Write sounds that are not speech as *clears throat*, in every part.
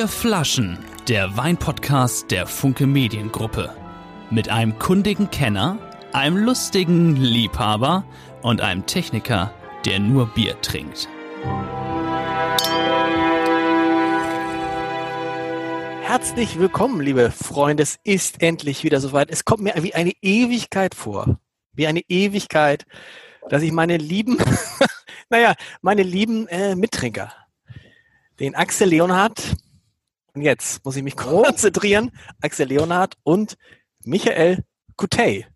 Vier Flaschen, der Weinpodcast der Funke Mediengruppe. Mit einem kundigen Kenner, einem lustigen Liebhaber und einem Techniker, der nur Bier trinkt. Herzlich willkommen, liebe Freunde. Es ist endlich wieder soweit. Es kommt mir wie eine Ewigkeit vor. Wie eine Ewigkeit, dass ich meine lieben, *laughs* naja, meine lieben äh, Mittrinker, den Axel Leonhardt, und jetzt muss ich mich konzentrieren, Axel Leonhardt und Michael Kutey.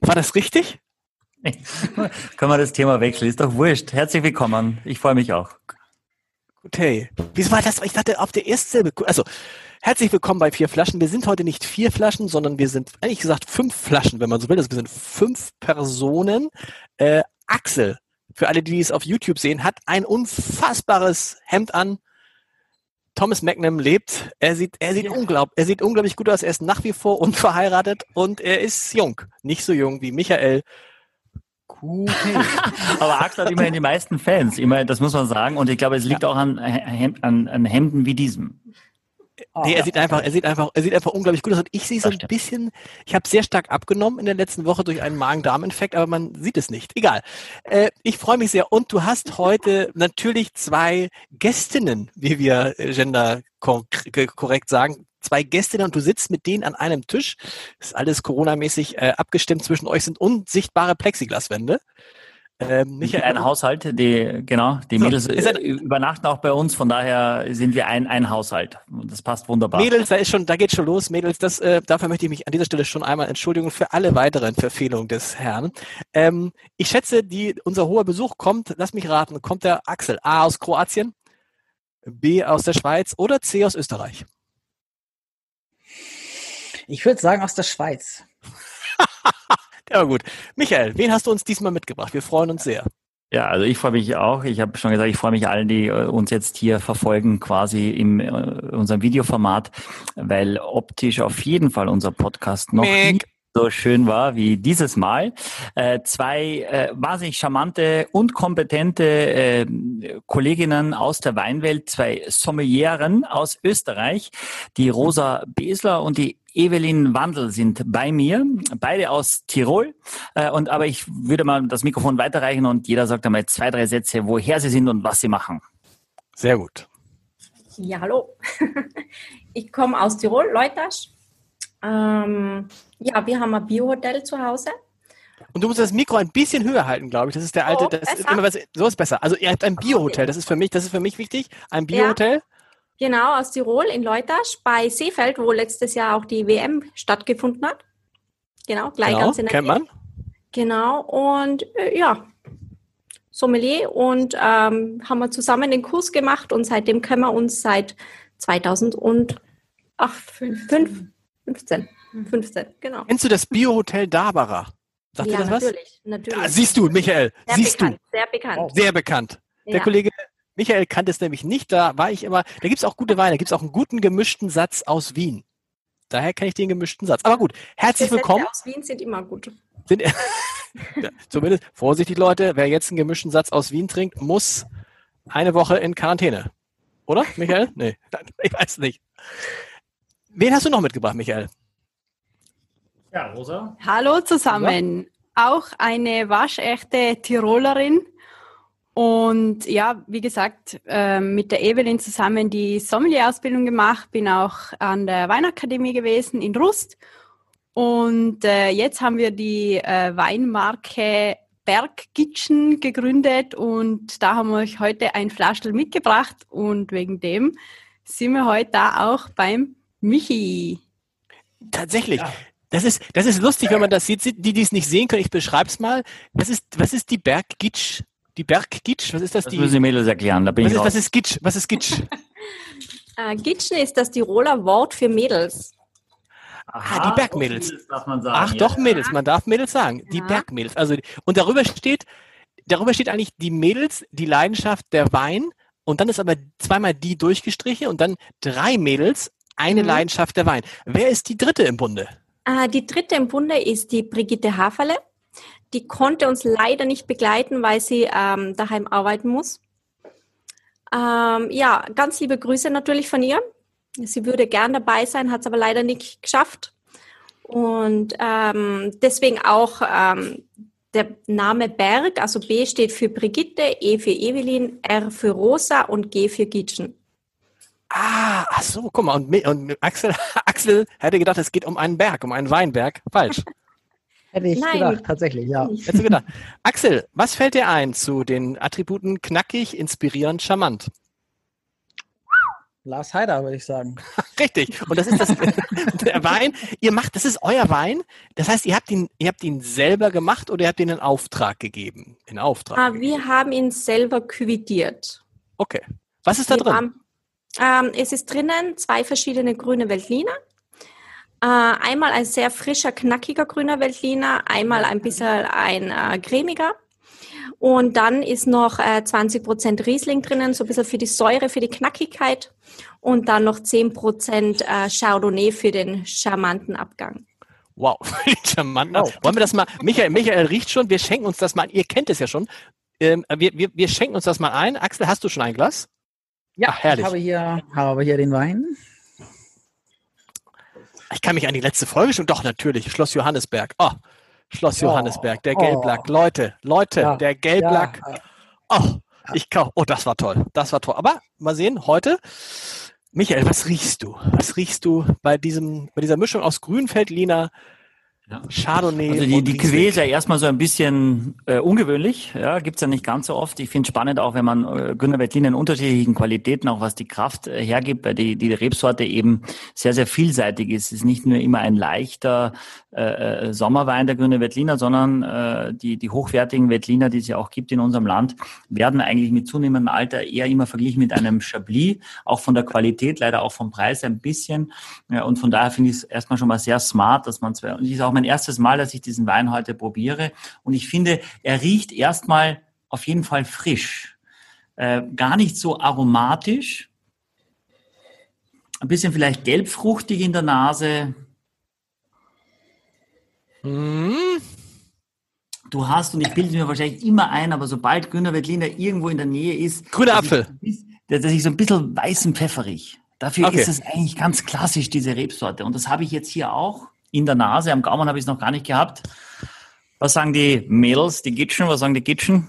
War das richtig? *laughs* Können wir das Thema wechseln? Ist doch wurscht. Herzlich willkommen. Ich freue mich auch. Kutey. Wieso war das? Ich dachte, auf der ersten Silbe. Also, herzlich willkommen bei Vier Flaschen. Wir sind heute nicht vier Flaschen, sondern wir sind, eigentlich gesagt, fünf Flaschen, wenn man so will. Also wir sind fünf Personen. Äh, Axel, für alle, die es auf YouTube sehen, hat ein unfassbares Hemd an. Thomas Magnum lebt. Er sieht, er sieht, ja. unglaub, er sieht unglaublich gut aus. Er ist nach wie vor unverheiratet und er ist jung. Nicht so jung wie Michael. Cool. *laughs* Aber Axel hat immerhin die meisten Fans. Immer, das muss man sagen. Und ich glaube, es liegt ja. auch an, an, an Hemden wie diesem. Oh, nee, er ja. sieht einfach, er sieht einfach, er sieht einfach unglaublich gut aus. Und ich sehe so ein bisschen, ich habe sehr stark abgenommen in der letzten Woche durch einen Magen-Darm-Infekt, aber man sieht es nicht. Egal. Äh, ich freue mich sehr. Und du hast heute natürlich zwei Gästinnen, wie wir gender korrekt sagen. Zwei Gästinnen und du sitzt mit denen an einem Tisch. Ist alles Corona-mäßig äh, abgestimmt. Zwischen euch sind unsichtbare Plexiglaswände. Ähm, Michael, ein Haushalt, die, genau, die so, Mädels äh, übernachten auch bei uns, von daher sind wir ein, ein Haushalt. Das passt wunderbar. Mädels, da ist schon, da geht schon los, Mädels, das, äh, dafür möchte ich mich an dieser Stelle schon einmal entschuldigen für alle weiteren Verfehlungen des Herrn. Ähm, ich schätze, die, unser hoher Besuch kommt, lass mich raten, kommt der Axel A aus Kroatien, B aus der Schweiz oder C aus Österreich? Ich würde sagen aus der Schweiz. *laughs* Ja, gut. Michael, wen hast du uns diesmal mitgebracht? Wir freuen uns sehr. Ja, also ich freue mich auch. Ich habe schon gesagt, ich freue mich allen, die äh, uns jetzt hier verfolgen, quasi in äh, unserem Videoformat, weil optisch auf jeden Fall unser Podcast noch nie so schön war wie dieses Mal. Äh, zwei äh, wahnsinnig charmante und kompetente äh, Kolleginnen aus der Weinwelt, zwei Sommelieren aus Österreich, die Rosa Besler und die Evelyn Wandel sind bei mir, beide aus Tirol. Äh, und aber ich würde mal das Mikrofon weiterreichen und jeder sagt einmal zwei, drei Sätze, woher sie sind und was sie machen. Sehr gut. Ja, hallo. *laughs* Ich komme aus Tirol, Leutasch. Ähm, ja, wir haben ein Biohotel zu Hause. Und du musst das Mikro ein bisschen höher halten, glaube ich. Das ist der alte, so, das ist immer was, so ist besser. Also ihr habt ein Biohotel, das ist für mich, das ist für mich wichtig. Ein Biohotel. Ja. Genau, aus Tirol in Leutasch bei Seefeld, wo letztes Jahr auch die WM stattgefunden hat. Genau, gleich genau, ganz in der kennt man. Genau, und äh, ja, Sommelier und ähm, haben wir zusammen den Kurs gemacht und seitdem können wir uns seit 2008, 15. 15, 15, genau. Kennst du das Biohotel Dabara? Sagt ja, dir das natürlich, was? natürlich. Ja, siehst du, Michael, sehr siehst bekannt, du. Sehr bekannt. Sehr bekannt. Der ja. Kollege Michael kannte es nämlich nicht, da war ich immer, da gibt es auch gute Weine, da gibt es auch einen guten gemischten Satz aus Wien. Daher kenne ich den gemischten Satz. Aber gut, herzlich Die willkommen. aus Wien sind immer gut. Sind, *laughs* ja, zumindest, vorsichtig Leute, wer jetzt einen gemischten Satz aus Wien trinkt, muss eine Woche in Quarantäne. Oder, Michael? *laughs* nee, ich weiß nicht. Wen hast du noch mitgebracht, Michael? Ja, Rosa. Hallo zusammen. Ja. Auch eine waschechte Tirolerin und ja, wie gesagt, äh, mit der Evelyn zusammen die Sommelier-Ausbildung gemacht, bin auch an der Weinakademie gewesen in Rust. Und äh, jetzt haben wir die äh, Weinmarke Berggitschen gegründet und da haben wir euch heute ein Flaschel mitgebracht und wegen dem sind wir heute da auch beim Michi. Tatsächlich. Ja. Das ist, das ist lustig, wenn man das sieht. Die, die es nicht sehen können, ich beschreibe es mal. Das ist, was ist die Berggitsch? Die Berggitsch, was ist das? Das die, müssen die Mädels erklären, da bin was ich ist, Was ist Gitsch? Was ist Gitsch? *laughs* äh, Gitschen ist das Tiroler Wort für Mädels. Aha, ah, die Bergmädels. Darf man sagen, Ach ja. doch, Mädels, man darf Mädels sagen. Ja. Die Bergmädels. Also, und darüber steht, darüber steht eigentlich die Mädels, die Leidenschaft der Wein. Und dann ist aber zweimal die durchgestrichen und dann drei Mädels, eine mhm. Leidenschaft der Wein. Wer ist die dritte im Bunde? Äh, die dritte im Bunde ist die Brigitte Haferle. Die konnte uns leider nicht begleiten, weil sie ähm, daheim arbeiten muss. Ähm, ja, ganz liebe Grüße natürlich von ihr. Sie würde gern dabei sein, hat es aber leider nicht geschafft. Und ähm, deswegen auch ähm, der Name Berg, also B steht für Brigitte, E für Evelyn, R für Rosa und G für Gitschen. Ah, ach so, guck mal, und, und Axel, *laughs* Axel hätte gedacht, es geht um einen Berg, um einen Weinberg. Falsch. *laughs* Hätte ich Nein. gedacht, tatsächlich, ja. Hättest du gedacht. *laughs* Axel, was fällt dir ein zu den Attributen knackig, inspirierend, charmant? Lars Heider, würde ich sagen. *laughs* Richtig. Und das ist das, *laughs* der Wein. Ihr macht, das ist euer Wein. Das heißt, ihr habt ihn, ihr habt ihn selber gemacht oder ihr habt ihn in Auftrag gegeben? In Auftrag. Ah, gegeben. wir haben ihn selber küvitiert. Okay. Was ist da Wir drin? haben- Ähm, es ist drinnen zwei verschiedene grüne Veltliner. Äh, einmal ein sehr frischer, knackiger grüner Veltliner, einmal ein bisschen ein äh, cremiger. Und dann ist noch äh, 20% Riesling drinnen, so ein bisschen für die Säure, für die Knackigkeit. Und dann noch 10% äh, Chardonnay für den charmanten Abgang. Wow, *laughs* charmant. Wow. Wollen wir das mal, Michael, Michael riecht schon, wir schenken uns das mal, ihr kennt es ja schon. Ähm, wir, wir, wir schenken uns das mal ein. Axel, hast du schon ein Glas? Ja, Ach, herrlich. ich habe hier, habe hier den Wein. Ich kann mich an die letzte Folge schon, doch natürlich, Schloss Johannesberg. Oh, Schloss Oh, Johannesberg, der oh. Gelblack. Leute, Leute, Ja, der Gelblack. Ja, Oh, ich kau. Oh, das war toll. Das war toll. Aber mal sehen, heute. Michael, was riechst du? Was riechst du bei diesem, bei dieser Mischung aus Grünfeldliner, Ja. Chardonnay? Also die, die? Cuvée ist ja erstmal so ein bisschen äh, ungewöhnlich, ja, gibt's ja nicht ganz so oft. Ich finde spannend auch, wenn man äh, Grüner Veltliner in unterschiedlichen Qualitäten, auch was die Kraft äh, hergibt, weil die, die Rebsorte eben sehr, sehr vielseitig ist. Es ist nicht nur immer ein leichter äh, äh, Sommerwein, der Grüne Veltliner, sondern äh, die, die hochwertigen Veltliner, die es ja auch gibt in unserem Land, werden eigentlich mit zunehmendem Alter eher immer verglichen mit einem Chablis, auch von der Qualität, leider auch vom Preis ein bisschen. Ja, und von daher finde ich es erstmal schon mal sehr smart, dass man zwei, und es ist auch mein erstes Mal, dass ich diesen Wein heute probiere. Und ich finde, er riecht erstmal auf jeden Fall frisch. Äh, gar nicht so aromatisch. Ein bisschen vielleicht gelbfruchtig in der Nase. Hm, Du hast, und ich bilde mir wahrscheinlich immer ein, aber sobald Grüner Veltliner irgendwo in der Nähe ist, grüner Apfel. dass ich so ein bisschen weißen pfefferig. Dafür Okay. ist es eigentlich ganz klassisch, diese Rebsorte. Und das habe ich jetzt hier auch in der Nase. Am Gaumen habe ich es noch gar nicht gehabt. Was sagen die Mädels, die Gitschen? Was sagen die Gitschen?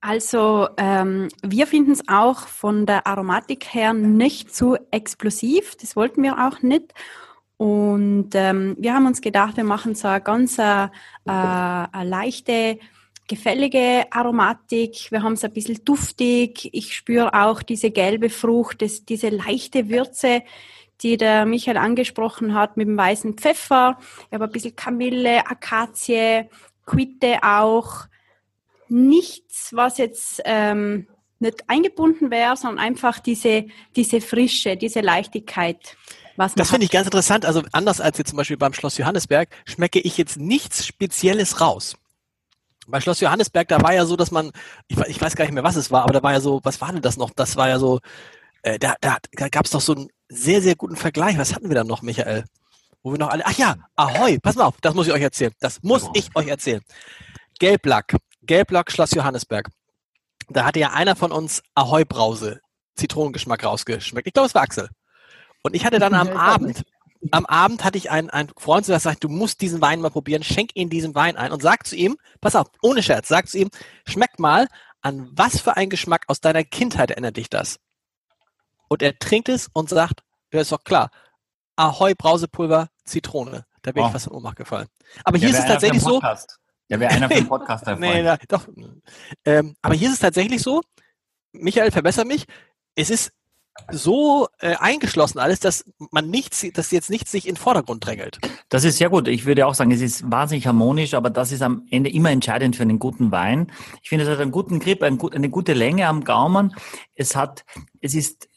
Also ähm, wir finden es auch von der Aromatik her nicht zu explosiv. Das wollten wir auch nicht. Und ähm, wir haben uns gedacht, wir machen so eine ganz äh, eine leichte, gefällige Aromatik. Wir haben es ein bisschen duftig. Ich spüre auch diese gelbe Frucht, das, diese leichte Würze, die der Michael angesprochen hat mit dem weißen Pfeffer. Ich habe ein bisschen Kamille, Akazie, Quitte auch nichts, was jetzt ähm, nicht eingebunden wäre, sondern einfach diese, diese Frische, diese Leichtigkeit. Was Das finde ich ganz interessant. Also anders als jetzt zum Beispiel beim Schloss Johannesberg schmecke ich jetzt nichts Spezielles raus. Bei Schloss Johannesberg, da war ja so, dass man, ich, ich weiß gar nicht mehr, was es war, aber da war ja so, was war denn das noch? Das war ja so, äh, da, da, da gab es doch so einen sehr, sehr guten Vergleich. Was hatten wir da noch, Michael? Wo wir noch alle, ach ja, Ahoi, pass mal auf, das muss ich euch erzählen. Das muss ich euch erzählen. Gelblack, Gelblack Schloss Johannesberg. Da hatte ja einer von uns Ahoi Brause, Zitronengeschmack rausgeschmeckt. Ich glaube, es war Axel. Und ich hatte dann am Ja, Abend, am Abend hatte ich einen, einen Freund, der sagt, du musst diesen Wein mal probieren, schenk ihm diesen Wein ein und sag zu ihm, pass auf, ohne Scherz, sag zu ihm, schmeck mal, an was für ein Geschmack aus deiner Kindheit erinnert dich das? Und er trinkt es und sagt, ja, ist doch klar, Ahoi Brausepulver, Zitrone. Da bin Oh. ich fast in Ohnmacht gefallen. Aber hier ist es tatsächlich so, Ja, wäre einer für den Podcast *laughs* Nee, na, doch. Ähm, aber hier ist es tatsächlich so, Michael, verbessere mich, es ist so äh, eingeschlossen alles, dass man nichts, dass jetzt nichts sich in den Vordergrund drängelt. Das ist sehr gut. Ich würde auch sagen, es ist wahnsinnig harmonisch, aber das ist am Ende immer entscheidend für einen guten Wein. Ich finde, es hat einen guten Grip, ein eine gute Länge am Gaumen. Es hat, es ist,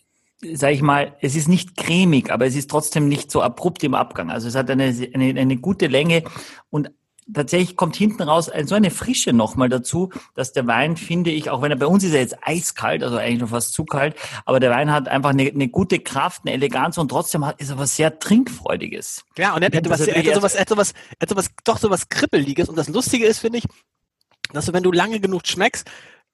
sage ich mal, es ist nicht cremig, aber es ist trotzdem nicht so abrupt im Abgang. Also es hat eine, eine, eine gute Länge und tatsächlich kommt hinten raus so eine Frische nochmal dazu, dass der Wein, finde ich, auch wenn er bei uns ist er jetzt eiskalt, also eigentlich noch fast zu kalt, aber der Wein hat einfach eine, eine gute Kraft, eine Eleganz und trotzdem hat, ist er was sehr Trinkfreudiges. Ja, und er was, hätte sowas, er hätte sowas, doch sowas Kribbeliges. Und das Lustige ist, finde ich, dass du, wenn du lange genug schmeckst,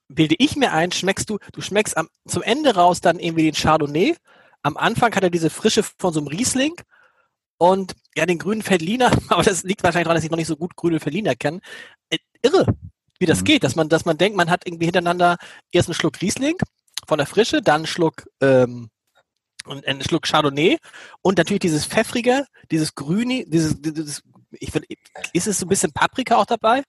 bilde ich mir ein, schmeckst du, du schmeckst am, zum Ende raus dann irgendwie den Chardonnay. Am Anfang hat er diese Frische von so einem Riesling und ja, den grünen Feldliner, *laughs* aber das liegt wahrscheinlich daran, dass ich noch nicht so gut grüne Feldliner kenne. Äh, irre, wie das Mhm. geht, dass man, dass man denkt, man hat irgendwie hintereinander erst einen Schluck Riesling von der Frische, dann einen Schluck, ähm, und einen Schluck Chardonnay und natürlich dieses pfeffrige, dieses grüne, dieses, dieses ich find, ist es so ein bisschen Paprika auch dabei?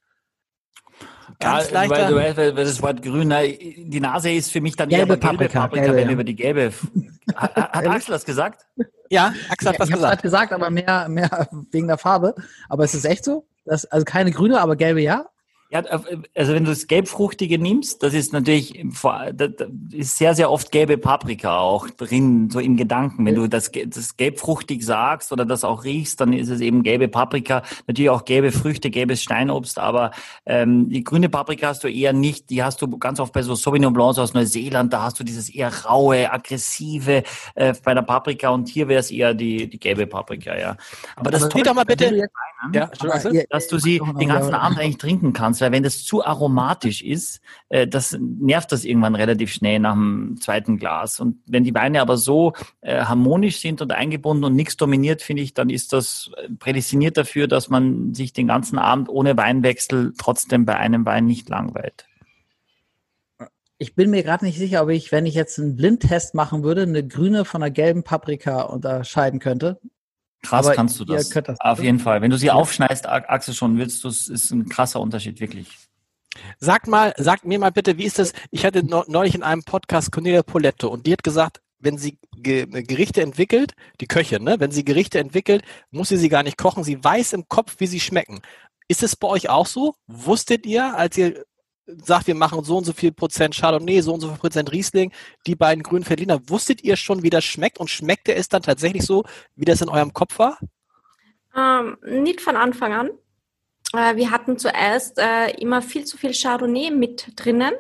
Ganz ja, weil, leichter. du weißt, weil, weil das Wort grün, die Nase ist für mich dann Gelbe eher aber gelbe Paprika, Paprika, gelbe, wenn ja. über die gelbe. *laughs* Hat, hat Axel das gesagt? Ja, Axel hat Ja, was gesagt. gerade gesagt, aber mehr, mehr wegen der Farbe. Aber es ist echt so? Das, also keine grüne, aber gelbe ja? Ja, also wenn du das Gelbfruchtige nimmst, das ist natürlich, da ist sehr, sehr oft gelbe Paprika auch drin, so im Gedanken. Wenn du das, das Gelbfruchtig sagst oder das auch riechst, dann ist es eben gelbe Paprika, natürlich auch gelbe Früchte, gelbes Steinobst, aber ähm, die grüne Paprika hast du eher nicht, die hast du ganz oft bei so Sauvignon Blancs aus Neuseeland, da hast du dieses eher raue, aggressive äh, bei der Paprika und hier wäre es eher die, die gelbe Paprika, ja. Aber das Aber Sieh doch mal bitte. Ja, dass du sie den ganzen Abend eigentlich trinken kannst, weil wenn das zu aromatisch ist, äh, das nervt das irgendwann relativ schnell nach dem zweiten Glas. Und wenn die Weine aber so äh, harmonisch sind und eingebunden und nichts dominiert, finde ich, dann ist das äh, prädestiniert dafür, dass man sich den ganzen Abend ohne Weinwechsel trotzdem bei einem Wein nicht langweilt. Ich bin mir gerade nicht sicher, ob ich, wenn ich jetzt einen Blindtest machen würde, eine grüne von einer gelben Paprika unterscheiden könnte. Krass Aber kannst du das. Auf jeden Fall. Wenn du sie aufschneidest, A- Axel, schon willst du es, ist ein krasser Unterschied, wirklich. Sag mal, sag mir mal bitte, wie ist das? Ich hatte neu- neulich in einem Podcast Cornelia Poletto und die hat gesagt, wenn sie Ge Gerichte entwickelt, die Köchin, ne, wenn sie Gerichte entwickelt, muss sie sie gar nicht kochen. Sie weiß im Kopf, wie sie schmecken. Ist es bei euch auch so? Wusstet ihr, als ihr sagt, wir machen so und so viel Prozent Chardonnay, so und so viel Prozent Riesling, die beiden grünen Berliner, wusstet ihr schon, wie das schmeckt und schmeckte es dann tatsächlich so, wie das in eurem Kopf war? Ähm, nicht von Anfang an. Äh, wir hatten zuerst äh, immer viel zu viel Chardonnay mit drinnen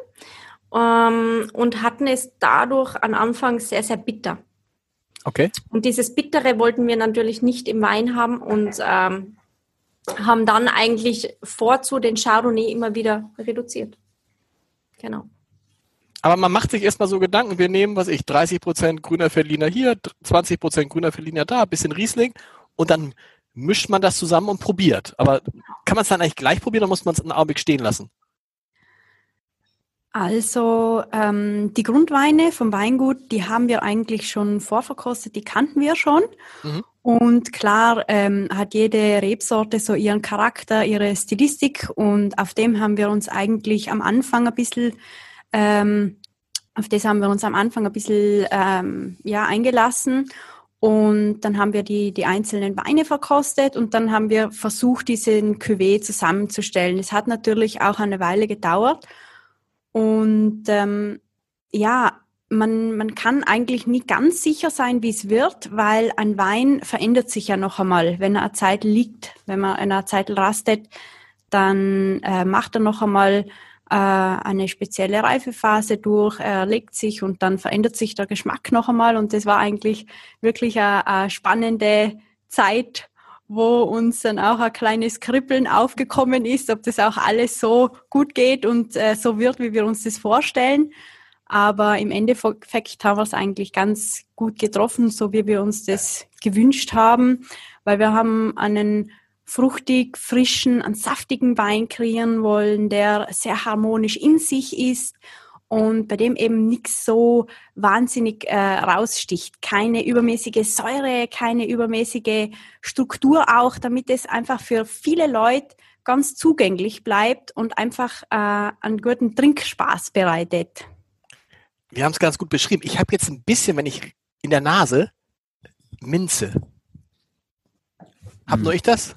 ähm, und hatten es dadurch am Anfang sehr, sehr bitter. Okay. Und dieses Bittere wollten wir natürlich nicht im Wein haben und ähm, haben dann eigentlich vorzu den Chardonnay immer wieder reduziert. Genau. Aber man macht sich erstmal so Gedanken, wir nehmen, was ich, 30% grüner Berliner hier, 20% grüner Berliner da, bisschen Riesling und dann mischt man das zusammen und probiert. Aber kann man es dann eigentlich gleich probieren oder muss man es einen Augenblick stehen lassen? Also ähm, die Grundweine vom Weingut, die haben wir eigentlich schon vorverkostet, die kannten wir schon. Mhm. Und klar ähm, hat jede Rebsorte so ihren Charakter, ihre Stilistik und auf dem haben wir uns eigentlich am Anfang ein bisschen, ähm, auf das haben wir uns am Anfang ein bisschen ähm, ja, eingelassen. Und dann haben wir die, die einzelnen Weine verkostet und dann haben wir versucht, diesen Cuvée zusammenzustellen. Es hat natürlich auch eine Weile gedauert. Und ähm, ja, man, man kann eigentlich nie ganz sicher sein, wie es wird, weil ein Wein verändert sich ja noch einmal. Wenn er eine Zeit liegt, wenn man eine Zeit rastet, dann äh, macht er noch einmal äh, eine spezielle Reifephase durch, er legt sich und dann verändert sich der Geschmack noch einmal. Und das war eigentlich wirklich eine, eine spannende Zeit, wo uns dann auch ein kleines Kribbeln aufgekommen ist, ob das auch alles so gut geht und äh, so wird, wie wir uns das vorstellen. Aber im Endeffekt haben wir es eigentlich ganz gut getroffen, so wie wir uns das gewünscht haben, weil wir haben einen fruchtig, frischen, einen saftigen Wein kreieren wollen, der sehr harmonisch in sich ist und bei dem eben nichts so wahnsinnig äh, raussticht. Keine übermäßige Säure, keine übermäßige Struktur auch, damit es einfach für viele Leute ganz zugänglich bleibt und einfach äh, einen guten Trinkspaß bereitet. Wir haben es ganz gut beschrieben. Ich habe jetzt ein bisschen, wenn ich in der Nase, Minze. Hab Hm. nur ich das?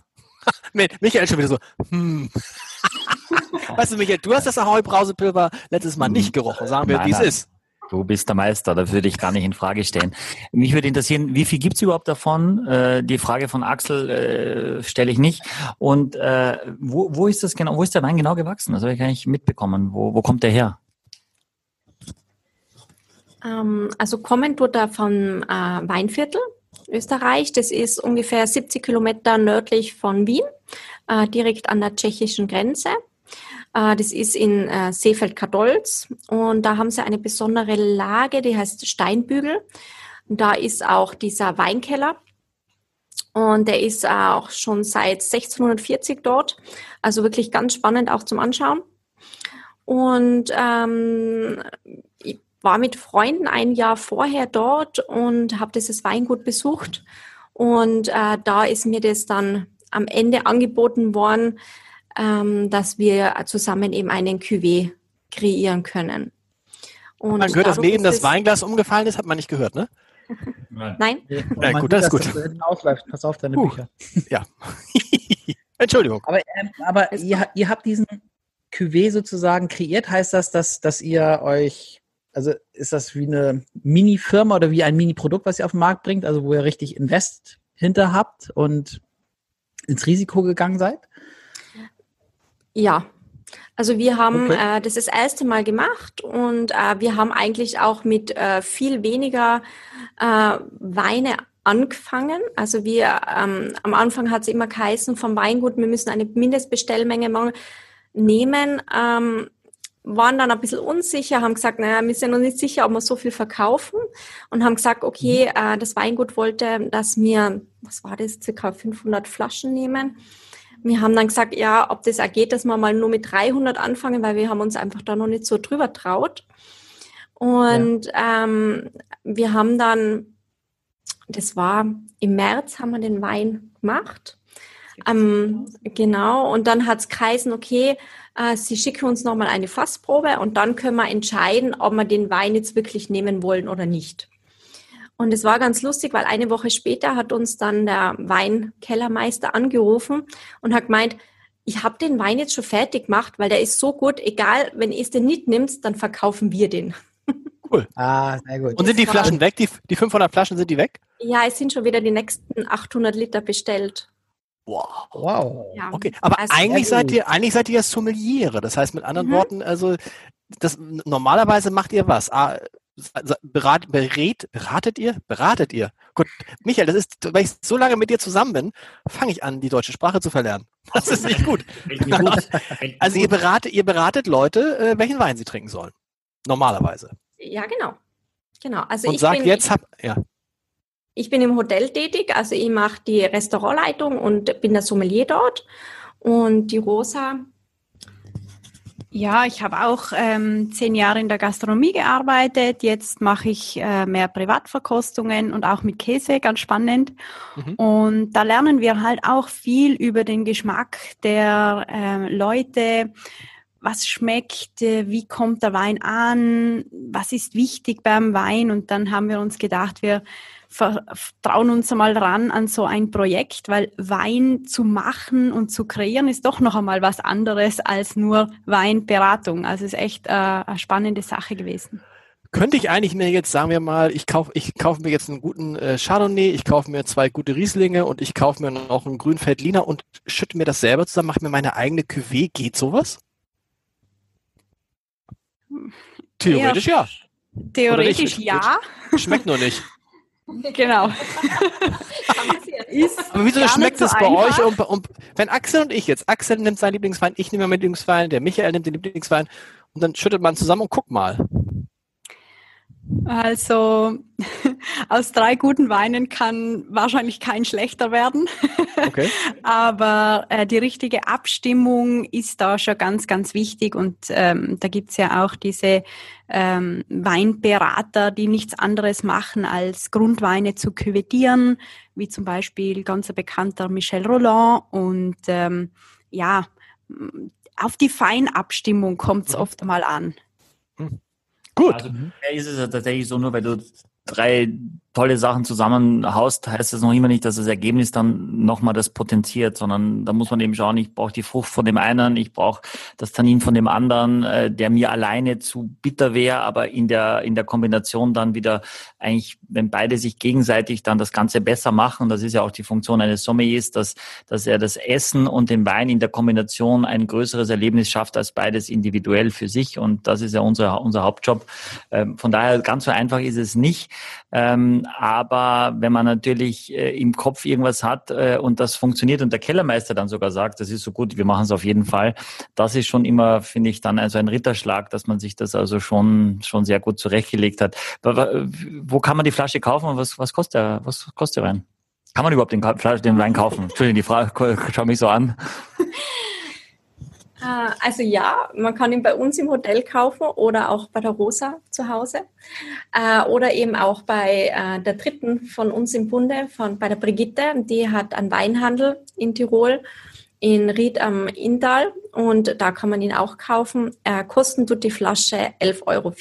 *laughs* Michael schon wieder so, hm. Weißt du, Michael, du hast das Ahoi-Brausepulver letztes Mal nicht gerochen. Sagen wir, wie es ist. Du bist der Meister, da würde ich gar nicht in Frage stellen. Mich würde interessieren, wie viel gibt's überhaupt davon? Äh, die Frage von Axel äh, stelle ich nicht. Und äh, wo, wo ist das genau, wo ist der Wein genau gewachsen? Das habe ich gar nicht mitbekommen. Wo, wo kommt der her? Ähm, also kommen tut er von äh, Weinviertel, Österreich. Das ist ungefähr 70 Kilometer nördlich von Wien, äh, direkt an der tschechischen Grenze. Äh, das ist in äh, Seefeld-Kadolz und da haben sie eine besondere Lage, die heißt Steinbügel. Da ist auch dieser Weinkeller. Und der ist auch schon seit 1640 dort. Also wirklich ganz spannend auch zum Anschauen. Und ähm, ich war mit Freunden ein Jahr vorher dort und habe dieses Weingut besucht. Und äh, da ist mir das dann am Ende angeboten worden, ähm, dass wir zusammen eben einen Cuvée kreieren können. Und man gehört, dass neben das Weinglas umgefallen ist, hat man nicht gehört, ne? Nein. Nein? Ja, gut, das ist gut. Pass auf deine uh, Bücher. Ja. *laughs* Entschuldigung. Aber, ähm, aber ihr, ihr habt diesen Cuvée sozusagen kreiert. Heißt das, dass, dass ihr euch, also ist das wie eine Mini-Firma oder wie ein Mini-Produkt, was ihr auf den Markt bringt, also wo ihr richtig Invest hinter habt und ins Risiko gegangen seid? Ja, also wir haben okay. äh, das das erste Mal gemacht und äh, wir haben eigentlich auch mit äh, viel weniger äh, Weine angefangen. Also wir ähm, am Anfang hat es immer geheißen vom Weingut, wir müssen eine Mindestbestellmenge nehmen. Ähm, waren dann ein bisschen unsicher, haben gesagt, naja, wir sind noch nicht sicher, ob wir so viel verkaufen und haben gesagt, okay, mhm. äh, das Weingut wollte, dass wir, was war das, circa 500 Flaschen nehmen. Wir haben dann gesagt, ja, ob das auch geht, dass wir mal nur mit 300 anfangen, weil wir haben uns einfach da noch nicht so drüber traut. Und ja. ähm, wir haben dann, das war im März, haben wir den Wein gemacht. Ähm, genau, und dann hat es geheißen, okay, äh, Sie schicken uns nochmal eine Fassprobe und dann können wir entscheiden, ob wir den Wein jetzt wirklich nehmen wollen oder nicht. Und es war ganz lustig, weil eine Woche später hat uns dann der Weinkellermeister angerufen und hat gemeint, ich habe den Wein jetzt schon fertig gemacht, weil der ist so gut, egal, wenn ihr es den nicht nimmt, dann verkaufen wir den. *laughs* Cool. Ah, sehr gut. Und sind die Flaschen weg? Die, die 500 Flaschen, sind die weg? Ja, es sind schon wieder die nächsten 800 Liter bestellt. Wow. wow. Ja. Okay, aber also eigentlich seid ihr, eigentlich seid ihr Sommeliere. Das heißt mit anderen mhm. Worten, also das normalerweise macht ihr was? Ah, berat, berät, beratet ihr? Beratet ihr? Gut, Michael, das ist, weil ich so lange mit dir zusammen bin, fange ich an, die deutsche Sprache zu verlernen. *laughs* Das ist nicht gut. also ihr beratet, ihr beratet Leute, äh, welchen Wein sie trinken sollen. Normalerweise. Ja, genau. Genau. Also Und ich sagt bin, jetzt hab, ja. Ich bin im Hotel tätig, also ich mache die Restaurantleitung und bin der Sommelier dort. Und die Rosa ja, ich habe auch ähm, zehn Jahre in der Gastronomie gearbeitet. Jetzt mache ich äh, mehr Privatverkostungen und auch mit Käse, ganz spannend. Mhm. Und da lernen wir halt auch viel über den Geschmack der äh, Leute. Was schmeckt, äh, wie kommt der Wein an, was ist wichtig beim Wein? Und dann haben wir uns gedacht, wir vertrauen uns einmal ran an so ein Projekt, weil Wein zu machen und zu kreieren ist doch noch einmal was anderes als nur Weinberatung. Also es ist echt äh, eine spannende Sache gewesen. Könnte ich eigentlich mir jetzt, sagen wir mal, ich kaufe ich kauf mir jetzt einen guten äh, Chardonnay, ich kaufe mir zwei gute Rieslinge und ich kaufe mir noch einen Grünfeldliner und schütte mir das selber zusammen, mache mir meine eigene Cuvée. Geht sowas? Theoretisch ja. Theoretisch ja. Schmeckt nur nicht. *laughs* Genau. Aber wieso schmeckt es bei euch? Und, und, wenn Axel und ich jetzt, Axel nimmt seinen Lieblingswein, ich nehme meinen Lieblingswein, der Michael nimmt den Lieblingswein und dann schüttet man zusammen und guckt mal. Also *laughs* aus drei guten Weinen kann wahrscheinlich kein schlechter werden. Okay. *laughs* Aber äh, die richtige Abstimmung ist da schon ganz, ganz wichtig. Und ähm, da gibt's ja auch diese ähm, Weinberater, die nichts anderes machen, als Grundweine zu küvettieren, wie zum Beispiel ganz bekannter Michel Roland. Und ähm, ja, auf die Feinabstimmung kommt's mhm. oft mal an. Gut. Also ist es tatsächlich so, nur weil du drei tolle Sachen zusammenhaust, heißt das noch immer nicht, dass das Ergebnis dann nochmal das potenziert, sondern da muss man eben schauen, ich brauche die Frucht von dem einen, ich brauche das Tannin von dem anderen, äh, der mir alleine zu bitter wäre, aber in der, in der Kombination dann wieder eigentlich, wenn beide sich gegenseitig dann das Ganze besser machen, das ist ja auch die Funktion eines Sommeliers, dass, dass er das Essen und den Wein in der Kombination ein größeres Erlebnis schafft als beides individuell für sich und das ist ja unser, unser Hauptjob. Ähm, von daher ganz so einfach ist es nicht. Ähm, aber wenn man natürlich äh, im Kopf irgendwas hat äh, und das funktioniert und der Kellermeister dann sogar sagt, das ist so gut, wir machen es auf jeden Fall, das ist schon immer, finde ich, dann also ein Ritterschlag, dass man sich das also schon, schon sehr gut zurechtgelegt hat. Wo kann man die Flasche kaufen und was, was kostet der, was kostet der Wein? Kann man überhaupt den, den Wein kaufen? Entschuldigung, die Frage, *laughs* schau mich so an. *laughs* Äh, also ja, man kann ihn bei uns im Hotel kaufen oder auch bei der Rosa zu Hause äh, oder eben auch bei äh, der dritten von uns im Bunde, von, bei der Brigitte. Die hat einen Weinhandel in Tirol, in Ried am Inntal und da kann man ihn auch kaufen. kosten tut die Flasche 11,40 Euro.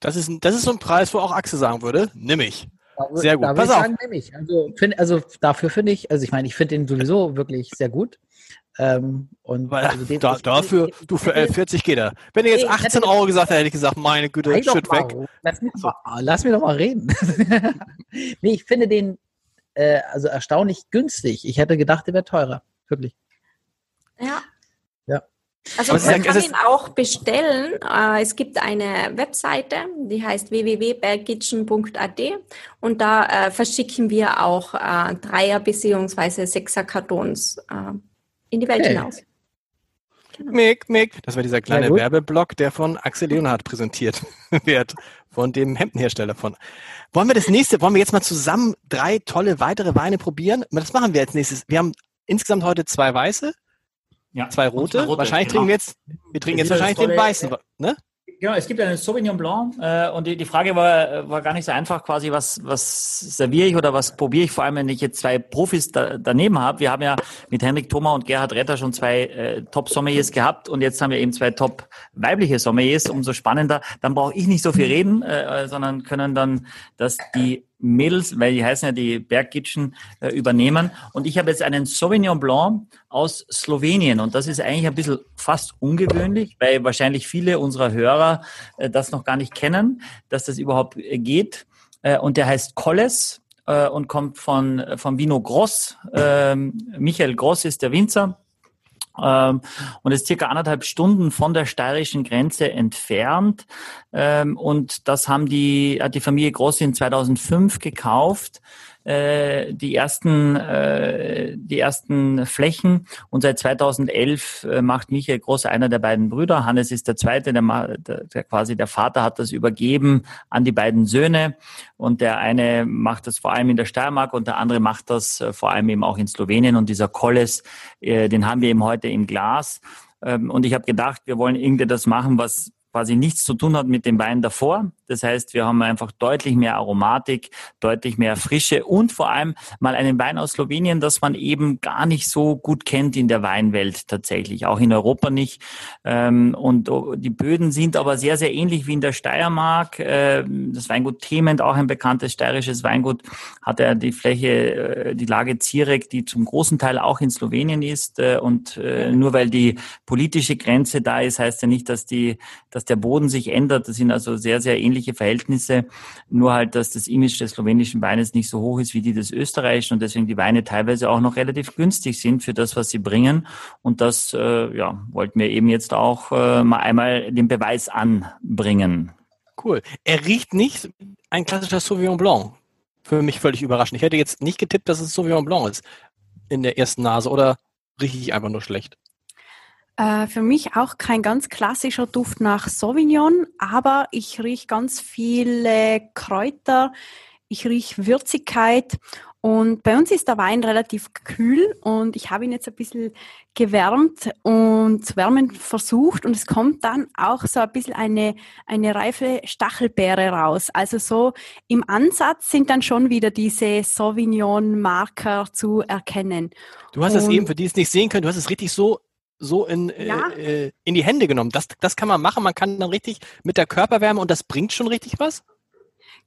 Das ist, das ist so ein Preis, wo auch Axel sagen würde, nimm ich. Sehr gut. Pass auf. Sagen, also, find, also dafür finde ich, also ich meine, ich finde den sowieso wirklich sehr gut. Ähm, und Weil, also den, da, dafür, du für 11,40 geht er. Wenn er jetzt 18 Euro gesagt hätte, hätte ich gesagt, meine Güte, shit weg. Lass mich, mal, lass mich doch mal reden. *laughs* nee, ich finde den äh, also erstaunlich günstig. Ich hätte gedacht, der wäre teurer. Wirklich. Ja. Ja. Also man kann ihn auch bestellen. Äh, es gibt eine Webseite, die heißt www.bergkitchen.at und da äh, verschicken wir auch äh, Dreier- bzw. Sechser-Kartons in die Welt hey. hinaus. Genau. Mick, Mick. Das war dieser kleine Werbeblock, der von Axel Leonhardt präsentiert *laughs* wird, von dem Hemdenhersteller von. Wollen wir das nächste, wollen wir jetzt mal zusammen drei tolle weitere Weine probieren? Das machen wir als nächstes. Wir haben insgesamt heute zwei weiße, ja. zwei rote. rote. Wahrscheinlich genau. trinken wir jetzt, wir trinken jetzt wahrscheinlich den weißen, ne? Genau, es gibt einen Sauvignon Blanc äh, und die, die Frage war, war gar nicht so einfach quasi, was, was serviere ich oder was probiere ich, vor allem wenn ich jetzt zwei Profis da, daneben habe. Wir haben ja mit Henrik Thoma und Gerhard Retter schon zwei äh, Top-Sommeliers gehabt und jetzt haben wir eben zwei Top-weibliche Sommeliers, umso spannender. Dann brauche ich nicht so viel reden, äh, sondern können dann das die Mädels, weil die heißen ja die Bergkitchen, äh, übernehmen. Und ich habe jetzt einen Sauvignon Blanc aus Slowenien. Und das ist eigentlich ein bisschen fast ungewöhnlich, weil wahrscheinlich viele unserer Hörer äh, das noch gar nicht kennen, dass das überhaupt äh, geht. Und der heißt Colles äh, und kommt von, von Vino Gross. Ähm, Michael Gross ist der Winzer und ist circa anderthalb Stunden von der steirischen Grenze entfernt. Ähm, und das haben die, hat die Familie Gross in 2005 gekauft äh, die ersten äh, die ersten Flächen und seit 2011 äh, macht Michael Groß einer der beiden Brüder. Hannes ist der zweite, der, der, der quasi der Vater hat das übergeben an die beiden Söhne und der eine macht das vor allem in der Steiermark und der andere macht das äh, vor allem eben auch in Slowenien und dieser Kolles, äh, den haben wir eben heute im Glas. Ähm, und ich habe gedacht, wir wollen irgendwie das machen, was quasi nichts zu tun hat mit dem Wein davor. Das heißt, wir haben einfach deutlich mehr Aromatik, deutlich mehr Frische und vor allem mal einen Wein aus Slowenien, das man eben gar nicht so gut kennt in der Weinwelt tatsächlich, auch in Europa nicht. Ähm, und die Böden sind aber sehr, sehr ähnlich wie in der Steiermark. Ähm, das Weingut Thement, auch ein bekanntes steirisches Weingut, hat er die Fläche, äh, die Lage Zirek, die zum großen Teil auch in Slowenien ist. Äh, und äh, nur weil die politische Grenze da ist, heißt ja nicht, dass die, dass der Boden sich ändert. Das sind also sehr, sehr ähnliche Verhältnisse. Nur halt, dass das Image des slowenischen Weines nicht so hoch ist wie die des österreichischen und deswegen die Weine teilweise auch noch relativ günstig sind für das, was sie bringen. Und das, äh, ja, wollten wir eben jetzt auch äh, mal einmal den Beweis anbringen. Cool. Er riecht nicht ein klassischer Sauvignon Blanc. Für mich völlig überraschend. Ich hätte jetzt nicht getippt, dass es Sauvignon Blanc ist in der ersten Nase oder rieche ich einfach nur schlecht? Äh, für mich auch kein ganz klassischer Duft nach Sauvignon, aber ich rieche ganz viele Kräuter, ich rieche Würzigkeit und bei uns ist der Wein relativ kühl und ich habe ihn jetzt ein bisschen gewärmt und zu wärmen versucht und es kommt dann auch so ein bisschen eine, eine reife Stachelbeere raus. Also so im Ansatz sind dann schon wieder diese Sauvignon-Marker zu erkennen. Du hast es eben, für die es nicht sehen können, du hast es richtig so so in, äh, ja. äh, in die Hände genommen. Das, das kann man machen. Man kann dann richtig mit der Körperwärme und das bringt schon richtig was?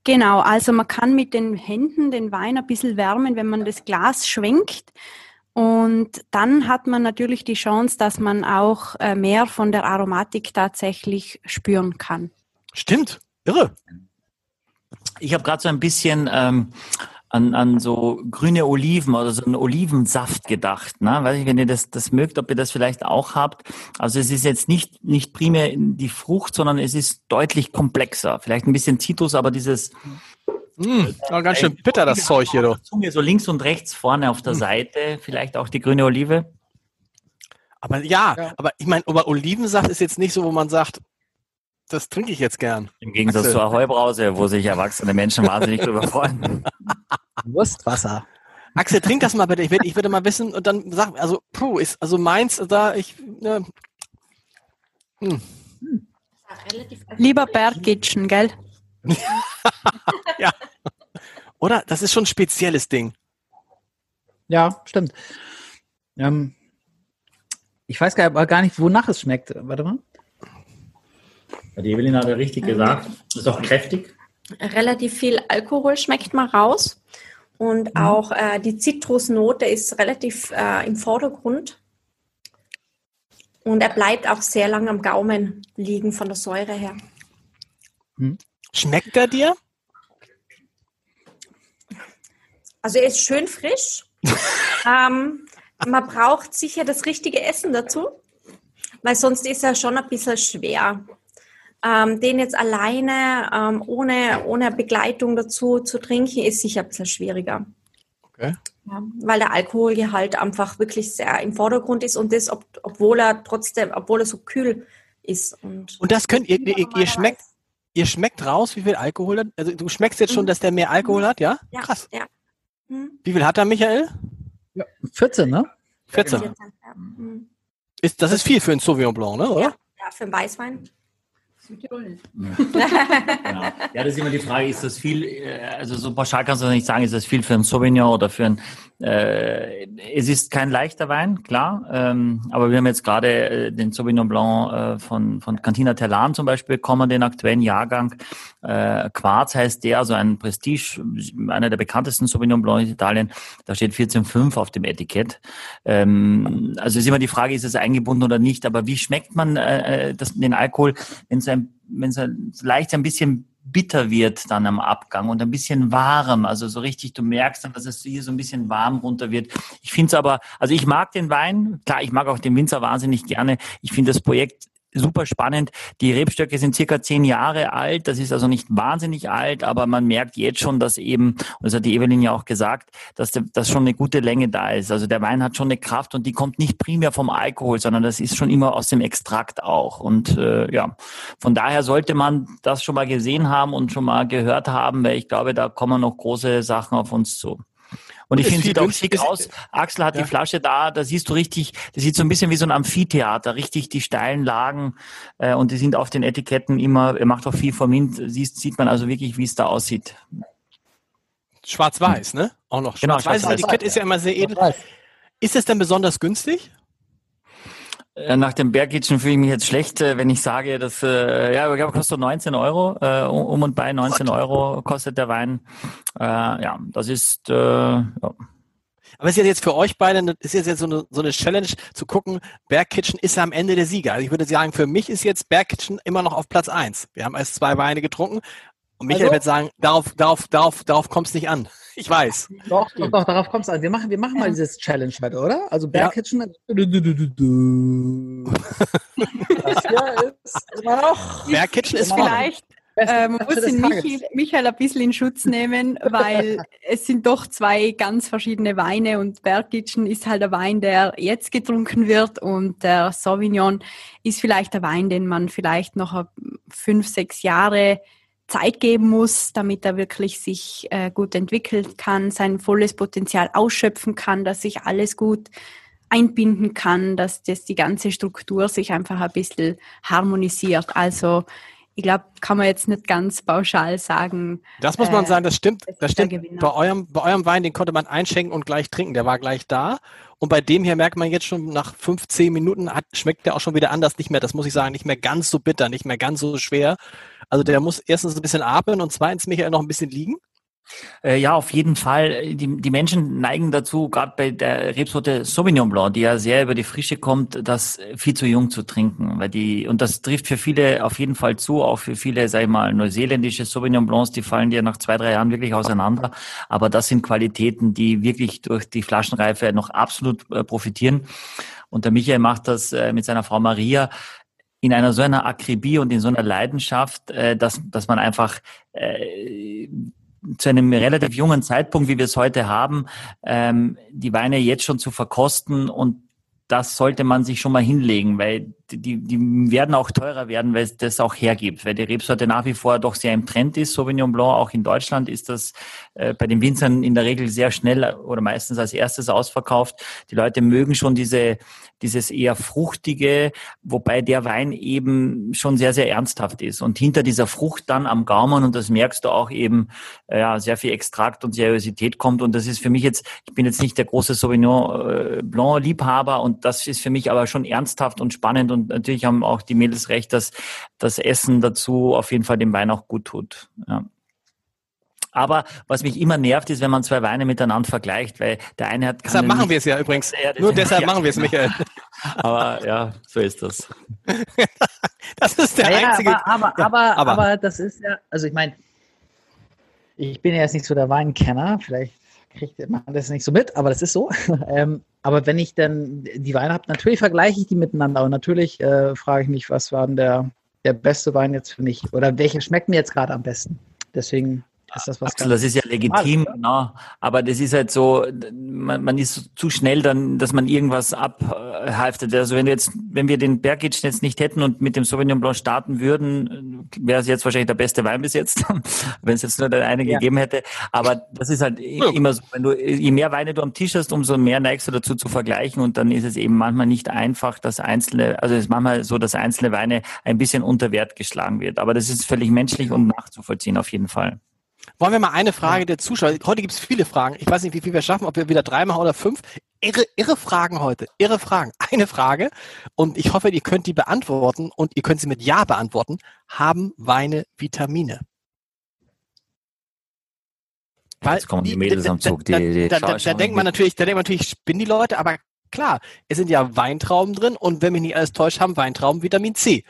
Genau, also man kann mit den Händen den Wein ein bisschen wärmen, wenn man das Glas schwenkt. Und dann hat man natürlich die Chance, dass man auch äh, mehr von der Aromatik tatsächlich spüren kann. Stimmt, irre. Ich habe gerade so ein bisschen ähm, an, an so grüne Oliven oder so einen Olivensaft gedacht. Ne? Weiß ich, wenn ihr das, das mögt, ob ihr das vielleicht auch habt. Also es ist jetzt nicht, nicht primär die Frucht, sondern es ist deutlich komplexer. Vielleicht ein bisschen Zitrus, aber dieses, Mm, oh, ganz schön bitter, das Zeug hier, du. Zunge so links und rechts vorne auf der Seite, vielleicht auch die grüne Olive. Aber ja, ja. aber ich meine, aber Olivensaft ist jetzt nicht so, wo man sagt, das trinke ich jetzt gern. Im Gegensatz Axel. zur Ahoi-Brause, wo sich erwachsene Menschen wahnsinnig drüber freuen. *laughs* Wurstwasser. Axel, trink das mal bitte. Ich, will, ich würde mal wissen und dann sag, also, puh, ist, also meins, da, ich, ne, hm. Lieber Bergkitchen, gell? *laughs* ja. Oder? Das ist schon ein spezielles Ding. Ja, stimmt. Ähm, ich weiß gar, gar nicht, wonach es schmeckt. Warte mal. Die Evelyn hat ja richtig gesagt. Ist auch kräftig. Relativ viel Alkohol schmeckt man raus. Und mhm. auch äh, die Zitrusnote ist relativ äh, im Vordergrund. Und er bleibt auch sehr lange am Gaumen liegen von der Säure her. Mhm. Schmeckt er dir? Also er ist schön frisch. *laughs* ähm, man braucht sicher das richtige Essen dazu, weil sonst ist er schon ein bisschen schwer. Ähm, den jetzt alleine ähm, ohne, ohne Begleitung dazu zu trinken, ist sicher ein bisschen schwieriger. Okay. Ja, weil der Alkoholgehalt einfach wirklich sehr im Vordergrund ist und das, ob, obwohl er trotzdem, obwohl er so kühl ist. Und, und das könnt ihr, ihr, ihr schmeckt, ihr schmeckt raus, wie viel Alkohol hat? Also du schmeckst jetzt schon, mhm. dass der mehr Alkohol hat, ja? ja Krass. Ja. Mhm. Wie viel hat er, Michael? Ja, 14, ne? 14. 14 ja. Mhm. Ist, das ist viel für einen Sauvignon Blanc, ne? Oder? Ja, ja für einen Weißwein. Ja. *laughs* genau. ja, das ist immer die Frage, ist das viel, äh, also so pauschal kannst du nicht sagen, ist das viel für ein Sauvignon oder für ein, äh, es ist kein leichter Wein, klar, ähm, aber wir haben jetzt gerade äh, den Sauvignon Blanc äh, von, von Cantina Terlan zum Beispiel bekommen, den aktuellen Jahrgang. Äh, Quarz heißt der, also ein Prestige, einer der bekanntesten Sauvignon Blanc in Italien. Da steht 14,5 auf dem Etikett. Ähm, also ist immer die Frage, ist es eingebunden oder nicht, aber wie schmeckt man äh, äh das, den Alkohol, wenn es ein, wenn es leicht ein bisschen bitter wird dann am Abgang und ein bisschen warm. Also so richtig, du merkst dann, dass es hier so ein bisschen warm runter wird. Ich finde es aber, also ich mag den Wein, klar, ich mag auch den Winzer wahnsinnig gerne. Ich finde das Projekt super spannend. Die Rebstöcke sind circa zehn Jahre alt. Das ist also nicht wahnsinnig alt, aber man merkt jetzt schon, dass eben, und das hat die Evelyn ja auch gesagt, dass das schon eine gute Länge da ist. Also der Wein hat schon eine Kraft und die kommt nicht primär vom Alkohol, sondern das ist schon immer aus dem Extrakt auch. Und äh, ja, von daher sollte man das schon mal gesehen haben und schon mal gehört haben, weil ich glaube, da kommen noch große Sachen auf uns zu. Und ich finde, sieht auch schick aus. Axel hat ja. die Flasche da, da siehst du richtig, das sieht so ein bisschen wie so ein Amphitheater, richtig die steilen Lagen äh, und die sind auf den Etiketten immer, er macht auch viel vom Wind, siehst, sieht man also wirklich, wie es da aussieht. Schwarz-Weiß, ne? Auch noch. Genau, Schwarz-Weiß. Schwarz Etikett ist ja immer sehr edel. Ist es denn besonders günstig? Äh, nach dem Bergkitchen fühle ich mich jetzt schlecht, äh, wenn ich sage, dass äh, ja, ich glaube, kostet 19 Euro, äh, um und bei 19 Euro kostet der Wein. Äh, ja, das ist äh, ja. Aber es ist jetzt für euch beide, ist jetzt, so eine, so eine Challenge zu gucken, Bergkitchen ist ja am Ende der Sieger. Also ich würde sagen, für mich ist jetzt Bergkitchen immer noch auf Platz eins. Wir haben erst zwei Weine getrunken. Und Michael also? wird sagen, darauf, darauf, darauf, darauf kommt es nicht an. Ich weiß. Doch, doch, doch, darauf kommt es an. Wir machen, wir machen ja. mal dieses Challenge weiter, oder? Also Bergkitchen. Ja. *laughs* das hier ist immer noch. Bergkitchen ist vielleicht. Äh, man muss den Michael, Michael ein bisschen in Schutz nehmen, *laughs* weil es sind doch zwei ganz verschiedene Weine und Bergkitchen ist halt der Wein, der jetzt getrunken wird und der Sauvignon ist vielleicht der Wein, den man vielleicht noch fünf, sechs Jahre Zeit geben muss, damit er wirklich sich äh, gut entwickeln kann, sein volles Potenzial ausschöpfen kann, dass sich alles gut einbinden kann, dass das die ganze Struktur sich einfach ein bisschen harmonisiert. Also ich glaube, kann man jetzt nicht ganz pauschal sagen. Das muss man äh, sagen, das stimmt. Das stimmt. Bei eurem, bei eurem Wein, den konnte man einschenken und gleich trinken. Der war gleich da. Und bei dem hier merkt man jetzt schon nach 15 Minuten hat, schmeckt der auch schon wieder anders, nicht mehr, das muss ich sagen, nicht mehr ganz so bitter, nicht mehr ganz so schwer. Also der muss erstens ein bisschen atmen und zweitens Michael noch ein bisschen liegen. Äh, ja, auf jeden Fall. Die, die Menschen neigen dazu, gerade bei der Rebsorte Sauvignon Blanc, die ja sehr über die Frische kommt, das viel zu jung zu trinken. Weil die, und das trifft für viele auf jeden Fall zu, auch für viele, sag ich mal, neuseeländische Sauvignon Blancs, die fallen dir nach zwei, drei Jahren wirklich auseinander. Aber das sind Qualitäten, die wirklich durch die Flaschenreife noch absolut äh, profitieren. Und der Michael macht das äh, mit seiner Frau Maria in einer so einer Akribie und in so einer Leidenschaft, dass, dass man einfach zu einem relativ jungen Zeitpunkt, wie wir es heute haben, ähm, die Weine jetzt schon zu verkosten und das sollte man sich schon mal hinlegen, weil die, die werden auch teurer werden, weil es das auch hergibt, weil die Rebsorte nach wie vor doch sehr im Trend ist. Sauvignon Blanc, auch in Deutschland ist das äh, bei den Winzern in der Regel sehr schnell oder meistens als erstes ausverkauft. Die Leute mögen schon diese, dieses eher fruchtige, wobei der Wein eben schon sehr, sehr ernsthaft ist. Und hinter dieser Frucht dann am Gaumen, und das merkst du auch eben, äh, ja, sehr viel Extrakt und Seriosität kommt. Und das ist für mich jetzt, ich bin jetzt nicht der große Sauvignon äh, Blanc Liebhaber und das ist für mich aber schon ernsthaft und spannend und natürlich haben auch die Mädels recht, dass das Essen dazu auf jeden Fall dem Wein auch gut tut. Ja. Aber was mich immer nervt, ist, wenn man zwei Weine miteinander vergleicht, weil der eine hat. Deshalb machen wir es ja übrigens. Nur deshalb ja, machen wir es, Michael. *laughs* Aber ja, so ist das. *laughs* das ist der ja, einzige. Aber, aber, aber, aber, aber das ist ja, also ich meine, ich bin ja jetzt nicht so der Weinkenner, vielleicht kriegt man das nicht so mit, aber das ist so. *laughs* ähm, aber wenn ich dann die Weine habe, natürlich vergleiche ich die miteinander und natürlich äh, frage ich mich, was war denn der, der beste Wein jetzt für mich oder welcher schmeckt mir jetzt gerade am besten. Deswegen ist das was Axel, das ist ja legitim, genau. aber das ist halt so, man, man ist zu schnell dann, dass man irgendwas abhalftet. Also wenn du jetzt, wenn wir den Bergic jetzt nicht hätten und mit dem Sauvignon Blanc starten würden, wäre es jetzt wahrscheinlich der beste Wein bis jetzt, *laughs* wenn es jetzt nur der eine ja. gegeben hätte. Aber das ist halt ja. immer so, wenn du, je mehr Weine du am Tisch hast, umso mehr neigst du dazu zu vergleichen und dann ist es eben manchmal nicht einfach, dass einzelne, also es ist manchmal so, dass einzelne Weine ein bisschen unter Wert geschlagen wird. Aber das ist völlig menschlich und nachzuvollziehen auf jeden Fall. Wollen wir mal eine Frage der Zuschauer? Heute gibt es viele Fragen. Ich weiß nicht, wie viel wir schaffen, ob wir wieder drei machen oder fünf. Irre, irre Fragen heute. Irre Fragen. *laughs* Eine Frage. Und ich hoffe, ihr könnt die beantworten und ihr könnt sie mit Ja beantworten. Haben Weine Vitamine? Weil Jetzt kommen die, die Mädels am Zug. Die, die da, da, da, denkt man natürlich, da denkt man natürlich, spinnen die Leute, aber klar, es sind ja Weintrauben drin und wenn mich nicht alles täuscht, haben Weintrauben Vitamin C.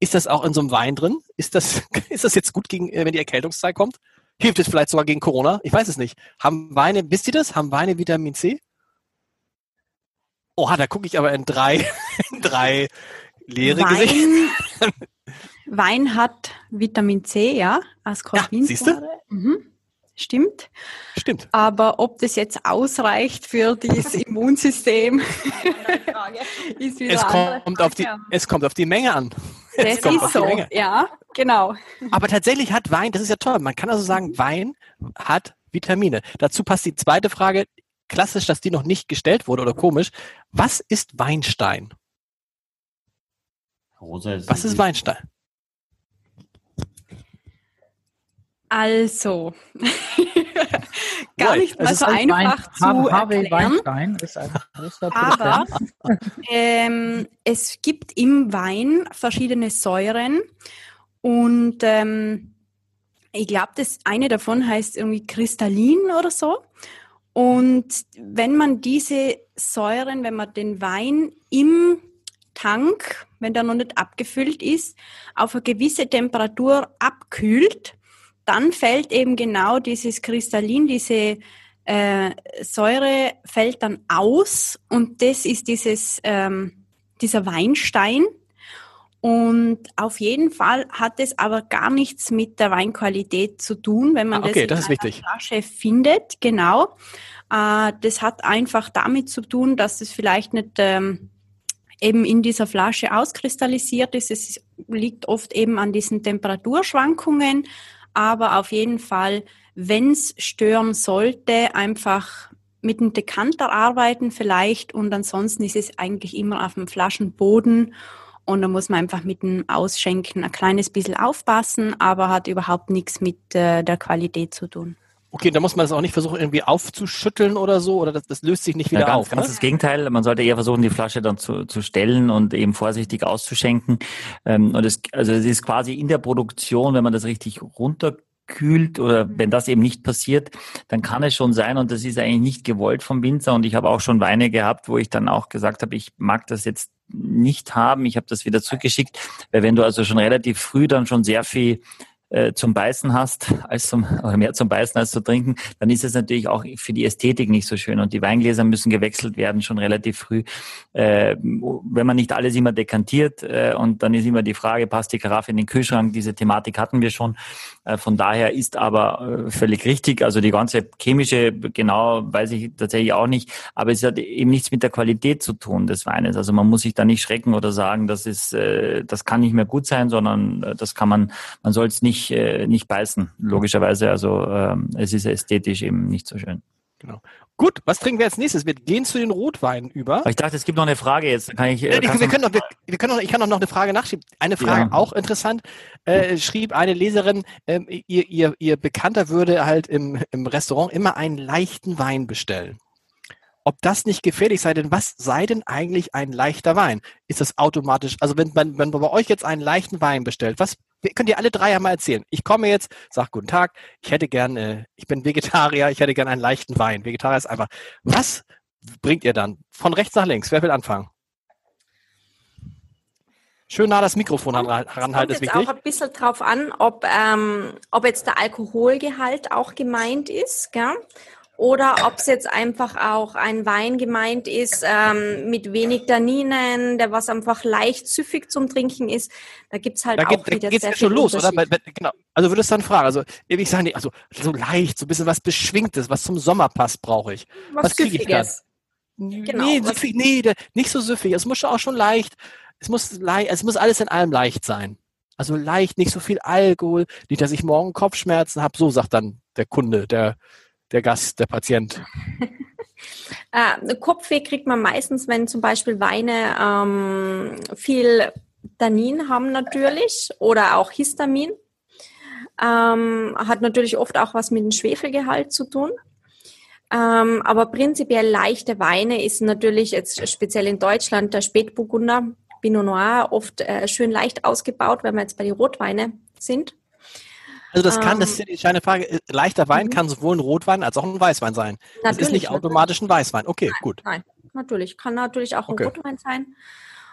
Ist das auch in so einem Wein drin? Ist das, *laughs* ist das jetzt gut gegen, äh, wenn die Erkältungszeit kommt? Hilft es vielleicht sogar gegen Corona? Ich weiß es nicht. Haben Weine, wisst ihr das? Haben Weine Vitamin C? Oha, da gucke ich aber in drei, *laughs* in drei leere Wein, Gesichter. Wein hat Vitamin C, ja, Ascorbinsäure. Ja, siehst du? Mhm. Stimmt. Stimmt. Aber ob das jetzt ausreicht für das *laughs* Immunsystem, ist wieder es kommt, auf die, es kommt auf die Menge an. Das ist so, ja, genau. Aber tatsächlich hat Wein, das ist ja toll, man kann also sagen, Wein hat Vitamine. Dazu passt die zweite Frage, klassisch, dass die noch nicht gestellt wurde oder komisch. Was ist Weinstein? Rosa ist Was ist Weinstein? Also, *laughs* gar nicht mal so einfach Wein, zu Harvey erklären. Weinstein ist ein Aber ähm, es gibt im Wein verschiedene Säuren und ähm, ich glaube, das eine davon heißt irgendwie Kristallin oder so. Und wenn man diese Säuren, wenn man den Wein im Tank, wenn der noch nicht abgefüllt ist, auf eine gewisse Temperatur abkühlt, dann fällt eben genau dieses Kristallin, diese äh, Säure fällt dann aus und das ist dieses, ähm, dieser Weinstein. Und auf jeden Fall hat es aber gar nichts mit der Weinqualität zu tun, wenn man ah, okay, das, das in einer Flasche findet. Genau. Äh, das hat einfach damit zu tun, dass es vielleicht nicht ähm, eben in dieser Flasche auskristallisiert ist. Es liegt oft eben an diesen Temperaturschwankungen aber auf jeden Fall, wenn es stören sollte, einfach mit einem Dekanter arbeiten vielleicht und ansonsten ist es eigentlich immer auf dem Flaschenboden und da muss man einfach mit dem Ausschenken ein kleines bisschen aufpassen, aber hat überhaupt nichts mit äh, der Qualität zu tun. Okay, da muss man es auch nicht versuchen, irgendwie aufzuschütteln oder so, oder das, das löst sich nicht wieder ja, ganz, auf. Ganz ne? das Gegenteil. Man sollte eher versuchen, die Flasche dann zu, zu stellen und eben vorsichtig auszuschenken. Ähm, und es, also es ist quasi in der Produktion, wenn man das richtig runterkühlt oder wenn das eben nicht passiert, dann kann es schon sein und das ist eigentlich nicht gewollt vom Winzer und ich habe auch schon Weine gehabt, wo ich dann auch gesagt habe, ich mag das jetzt nicht haben, ich habe das wieder zurückgeschickt, weil wenn du also schon relativ früh dann schon sehr viel äh, zum Beißen hast, als zum, oder mehr zum Beißen als zu trinken, dann ist es natürlich auch für die Ästhetik nicht so schön. Und die Weingläser müssen gewechselt werden, schon relativ früh. Äh, wenn man nicht alles immer dekantiert, äh, und dann ist immer die Frage, passt die Karaffe in den Kühlschrank? Diese Thematik hatten wir schon. Äh, von daher ist aber äh, völlig richtig. Also die ganze chemische, genau, weiß ich tatsächlich auch nicht. Aber es hat eben nichts mit der Qualität zu tun des Weines. Also man muss sich da nicht schrecken oder sagen, das ist, äh, das kann nicht mehr gut sein, sondern das kann man, man soll es nicht, äh, nicht beißen, logischerweise. Also ähm, es ist ästhetisch eben nicht so schön. Genau. Gut, was trinken wir als nächstes? Wir gehen zu den Rotweinen über. Aber ich dachte, es gibt noch eine Frage jetzt. Kann ich, äh, Ja, wir, können noch, wir, wir können noch, ich kann noch eine Frage nachschieben. Eine Frage Ja. auch interessant. Äh, schrieb eine Leserin, ähm, ihr, ihr, ihr Bekannter würde halt im, im Restaurant immer einen leichten Wein bestellen. Ob das nicht gefährlich sei, denn was sei denn eigentlich ein leichter Wein? Ist das automatisch, also wenn man, wenn man bei euch jetzt einen leichten Wein bestellt, was könnt ihr alle drei einmal erzählen? Ich komme jetzt, sag guten Tag, ich hätte gern, äh, ich bin Vegetarier, ich hätte gern einen leichten Wein. Vegetarier ist einfach. Was bringt ihr dann? Von rechts nach links, wer will anfangen? Schön nah das Mikrofon Kommt- heran- Es heranhalten, kommt jetzt auch ein bisschen drauf an, ob, ähm, ob jetzt der Alkoholgehalt auch gemeint ist, gell? Oder ob es jetzt einfach auch ein Wein gemeint ist ähm, mit wenig Tanninen, der was einfach leicht süffig zum Trinken ist. Da gibt's halt Da auch geht da wieder geht's sehr ja schon viel los, oder? Bei- bei- Genau. Also würdest du dann fragen, also ich sage nicht, also so leicht, so ein bisschen was Beschwingtes, was zum Sommer passt, brauche ich. was, was krieg ich dann? Genau, nee, was- süffig, nee, der- nicht so süffig. Es muss schon auch schon leicht, es muss leicht, es muss alles in allem leicht sein. Also leicht, nicht so viel Alkohol, nicht, dass ich morgen Kopfschmerzen habe. So sagt dann der Kunde, der, der Gast, der Patient. *laughs* Äh, Kopfweh kriegt man meistens, wenn zum Beispiel Weine ähm, viel Tannin haben natürlich oder auch Histamin. Ähm, hat natürlich oft auch was mit dem Schwefelgehalt zu tun. Ähm, aber prinzipiell leichte Weine ist natürlich jetzt speziell in Deutschland der Spätburgunder, Pinot Noir, oft äh, schön leicht ausgebaut, wenn wir jetzt bei den Rotweine sind. Also das kann, das Ähm, ist entscheidende Frage, äh, leichter Wein Mhm. kann sowohl ein Rotwein als auch ein Weißwein sein. Das ist nicht automatisch ein Weißwein. Okay, gut. Nein, natürlich. Kann natürlich auch Okay. ein Rotwein sein.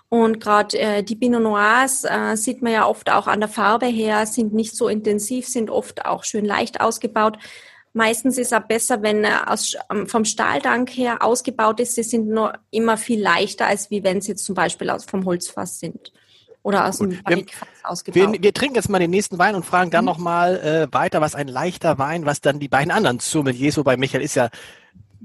Und gerade äh, die Pinot Noirs äh, sieht man ja oft auch an der Farbe her, sind nicht so intensiv, sind oft auch schön leicht ausgebaut. Meistens ist es besser, wenn er aus, ähm, vom Stahltank her ausgebaut ist. Sie sind nur immer viel leichter, als wie wenn sie jetzt zum Beispiel aus, vom Holzfass sind oder aus Gut. dem Wir- Barrikfass ausgebaut. Wir, wir trinken jetzt mal den nächsten Wein und fragen Mhm. dann nochmal äh, weiter, was ein leichter Wein, was dann die beiden anderen Sommeliers, wobei Michael ist ja,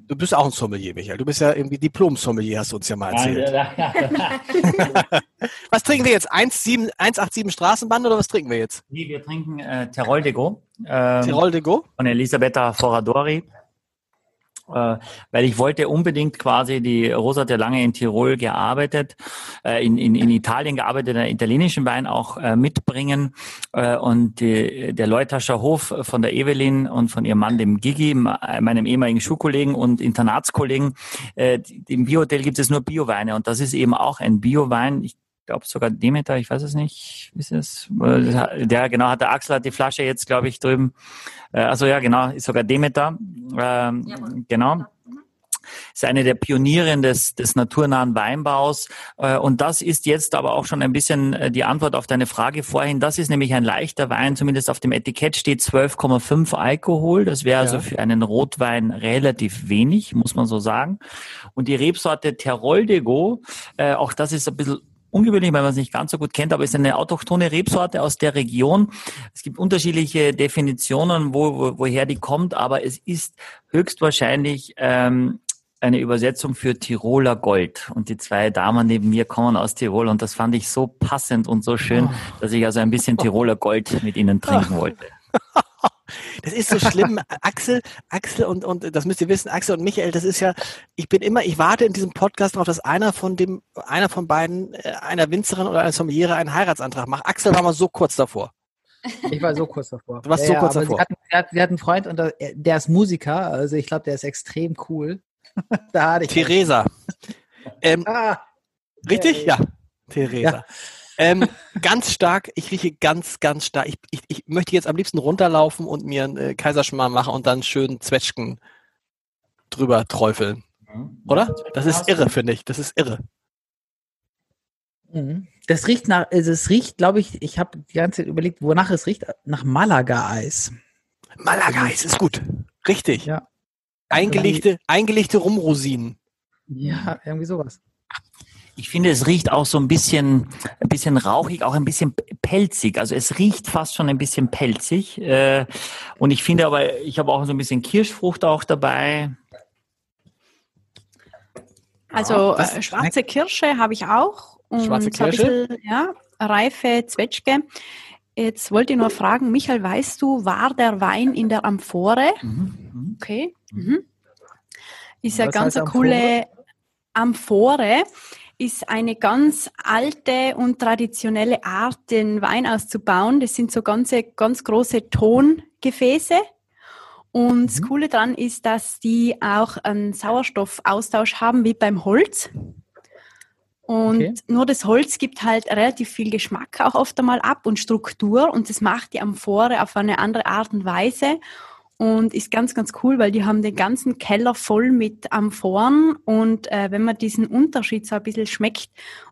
du bist auch ein Sommelier, Michael. Du bist ja irgendwie Diplom-Sommelier, hast du uns ja mal erzählt. *laughs* Was trinken wir jetzt? 1,7 187 Straßenbahn oder was trinken wir jetzt? Nee, wir trinken äh, Terol de Go ähm, Tirol de Go? von Elisabetta Foradori. Äh, weil ich wollte unbedingt quasi, die Rosa hat ja lange in Tirol gearbeitet, äh, in, in, in Italien gearbeitet, einen italienischen Wein auch äh, mitbringen. Und die, der Leutascher Hof von der Evelyn und von ihrem Mann, dem Gigi, meinem ehemaligen Schulkollegen und Internatskollegen, im Biohotel gibt es nur Bioweine und das ist eben auch ein Biowein. Ich glaube sogar Demeter, ich weiß es nicht, ist es? Der genau hat der Axel hat die Flasche jetzt, glaube ich, drüben. Äh, also ja, genau, ist sogar Demeter. Ähm, Jawohl. genau. Ist eine der Pionierinnen des, des naturnahen Weinbaus. Äh, Und das ist jetzt aber auch schon ein bisschen äh, die Antwort auf deine Frage vorhin. Das ist nämlich ein leichter Wein, zumindest auf dem Etikett steht 12,5 Alkohol. Das wäre also Ja. für einen Rotwein relativ wenig, muss man so sagen. Und die Rebsorte Terol de Go, äh, auch das ist ein bisschen ungewöhnlich, weil man es nicht ganz so gut kennt, aber ist eine autochthone Rebsorte aus der Region. Es gibt unterschiedliche Definitionen, wo, wo, woher die kommt, aber es ist höchstwahrscheinlich ähm, eine Übersetzung für Tiroler Gold. Und die zwei Damen neben mir kommen aus Tirol und das fand ich so passend und so schön, dass ich also ein bisschen Tiroler Gold mit ihnen trinken wollte. Das ist so schlimm. *laughs* Axel, Axel und, und das müsst ihr wissen, Axel und Michael, das ist ja, ich bin immer, ich warte in diesem Podcast darauf, dass einer von dem, einer von beiden, äh, einer Winzerin oder einer Sommeliere einen Heiratsantrag macht. Axel war mal so kurz davor. Ich war so kurz davor. Du warst so kurz davor. Sie hatten, sie, hat, sie hat einen Freund und der, ist Musiker, also ich glaube, der ist extrem cool. *laughs* da hatte ich. Theresa. Ähm, Ah, richtig? Ja, Ja. Theresa. Ähm, ganz stark, ich rieche ganz, ganz stark. Ich, ich, ich möchte jetzt am liebsten runterlaufen und mir einen äh, Kaiserschmarrn machen und dann schön Zwetschgen drüber träufeln. Oder? Das ist irre, finde ich. Das ist irre. Mhm. Das riecht nach, also es riecht, glaube ich, ich habe die ganze Zeit überlegt, wonach es riecht, nach Malaga-Eis. Malaga-Eis ist gut. Richtig. Ja. Eingelegte, eingelegte Rumrosinen. Ja, irgendwie sowas. Ich finde, es riecht auch so ein bisschen, ein bisschen rauchig, auch ein bisschen pelzig. Also es riecht fast schon ein bisschen pelzig. Äh, und ich finde aber, ich habe auch so ein bisschen Kirschfrucht auch dabei. Also äh, schwarze Kirsche habe ich auch. Und Schwarze Kirsche? bisschen, ja, reife Zwetschge. Jetzt wollte ich nur fragen, Michael, weißt du, war der Wein in der Amphore? Mhm. Okay. Mhm. Ist ja ganz eine coole Amphore. Ist eine ganz alte und traditionelle Art, den Wein auszubauen. Das sind so ganze, ganz große Tongefäße. Und das Coole daran ist, dass die auch einen Sauerstoffaustausch haben, wie beim Holz. Und Okay. nur das Holz gibt halt relativ viel Geschmack auch oft einmal ab und Struktur und das macht die Amphore auf eine andere Art und Weise und ist ganz, ganz cool, weil die haben den ganzen Keller voll mit Amphoren und äh, wenn man diesen Unterschied so ein bisschen schmeckt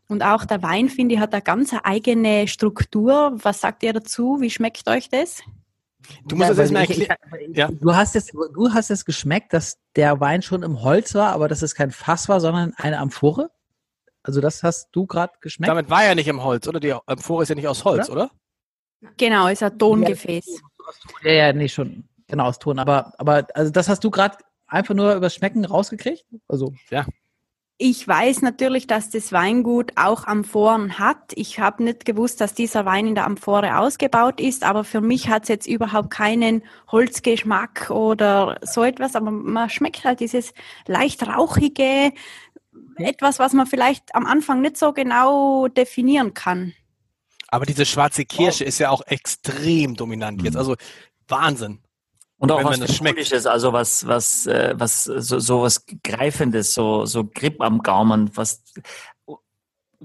und auch der Wein, finde ich, hat eine ganz eigene Struktur. Was sagt ihr dazu? Wie schmeckt euch das? Du musst Ja, das erstmal erklären. ich- Ja. Du hast es, du hast es geschmeckt, dass der Wein schon im Holz war, aber dass es kein Fass war, sondern eine Amphore? Also das hast du gerade geschmeckt? Damit war er nicht im Holz, oder? Die Amphore ist ja nicht aus Holz, oder? Genau, ist ein Tongefäß. ja, ja, nee, schon. Genau, aus Ton. Aber, aber also das hast du gerade einfach nur übers Schmecken rausgekriegt? Also, Ich weiß natürlich, dass das Weingut auch Amphoren hat. Ich habe nicht gewusst, dass dieser Wein in der Amphore ausgebaut ist, aber für mich hat es jetzt überhaupt keinen Holzgeschmack oder so etwas, aber man schmeckt halt dieses leicht rauchige, etwas, was man vielleicht am Anfang nicht so genau definieren kann. Aber diese schwarze Kirsche ist ja auch extrem dominant jetzt. Mhm. Also Wahnsinn. Und auch was. Symbolisches, also was, was, äh, was, so, so was Greifendes, so, so Grip am Gaumen, was,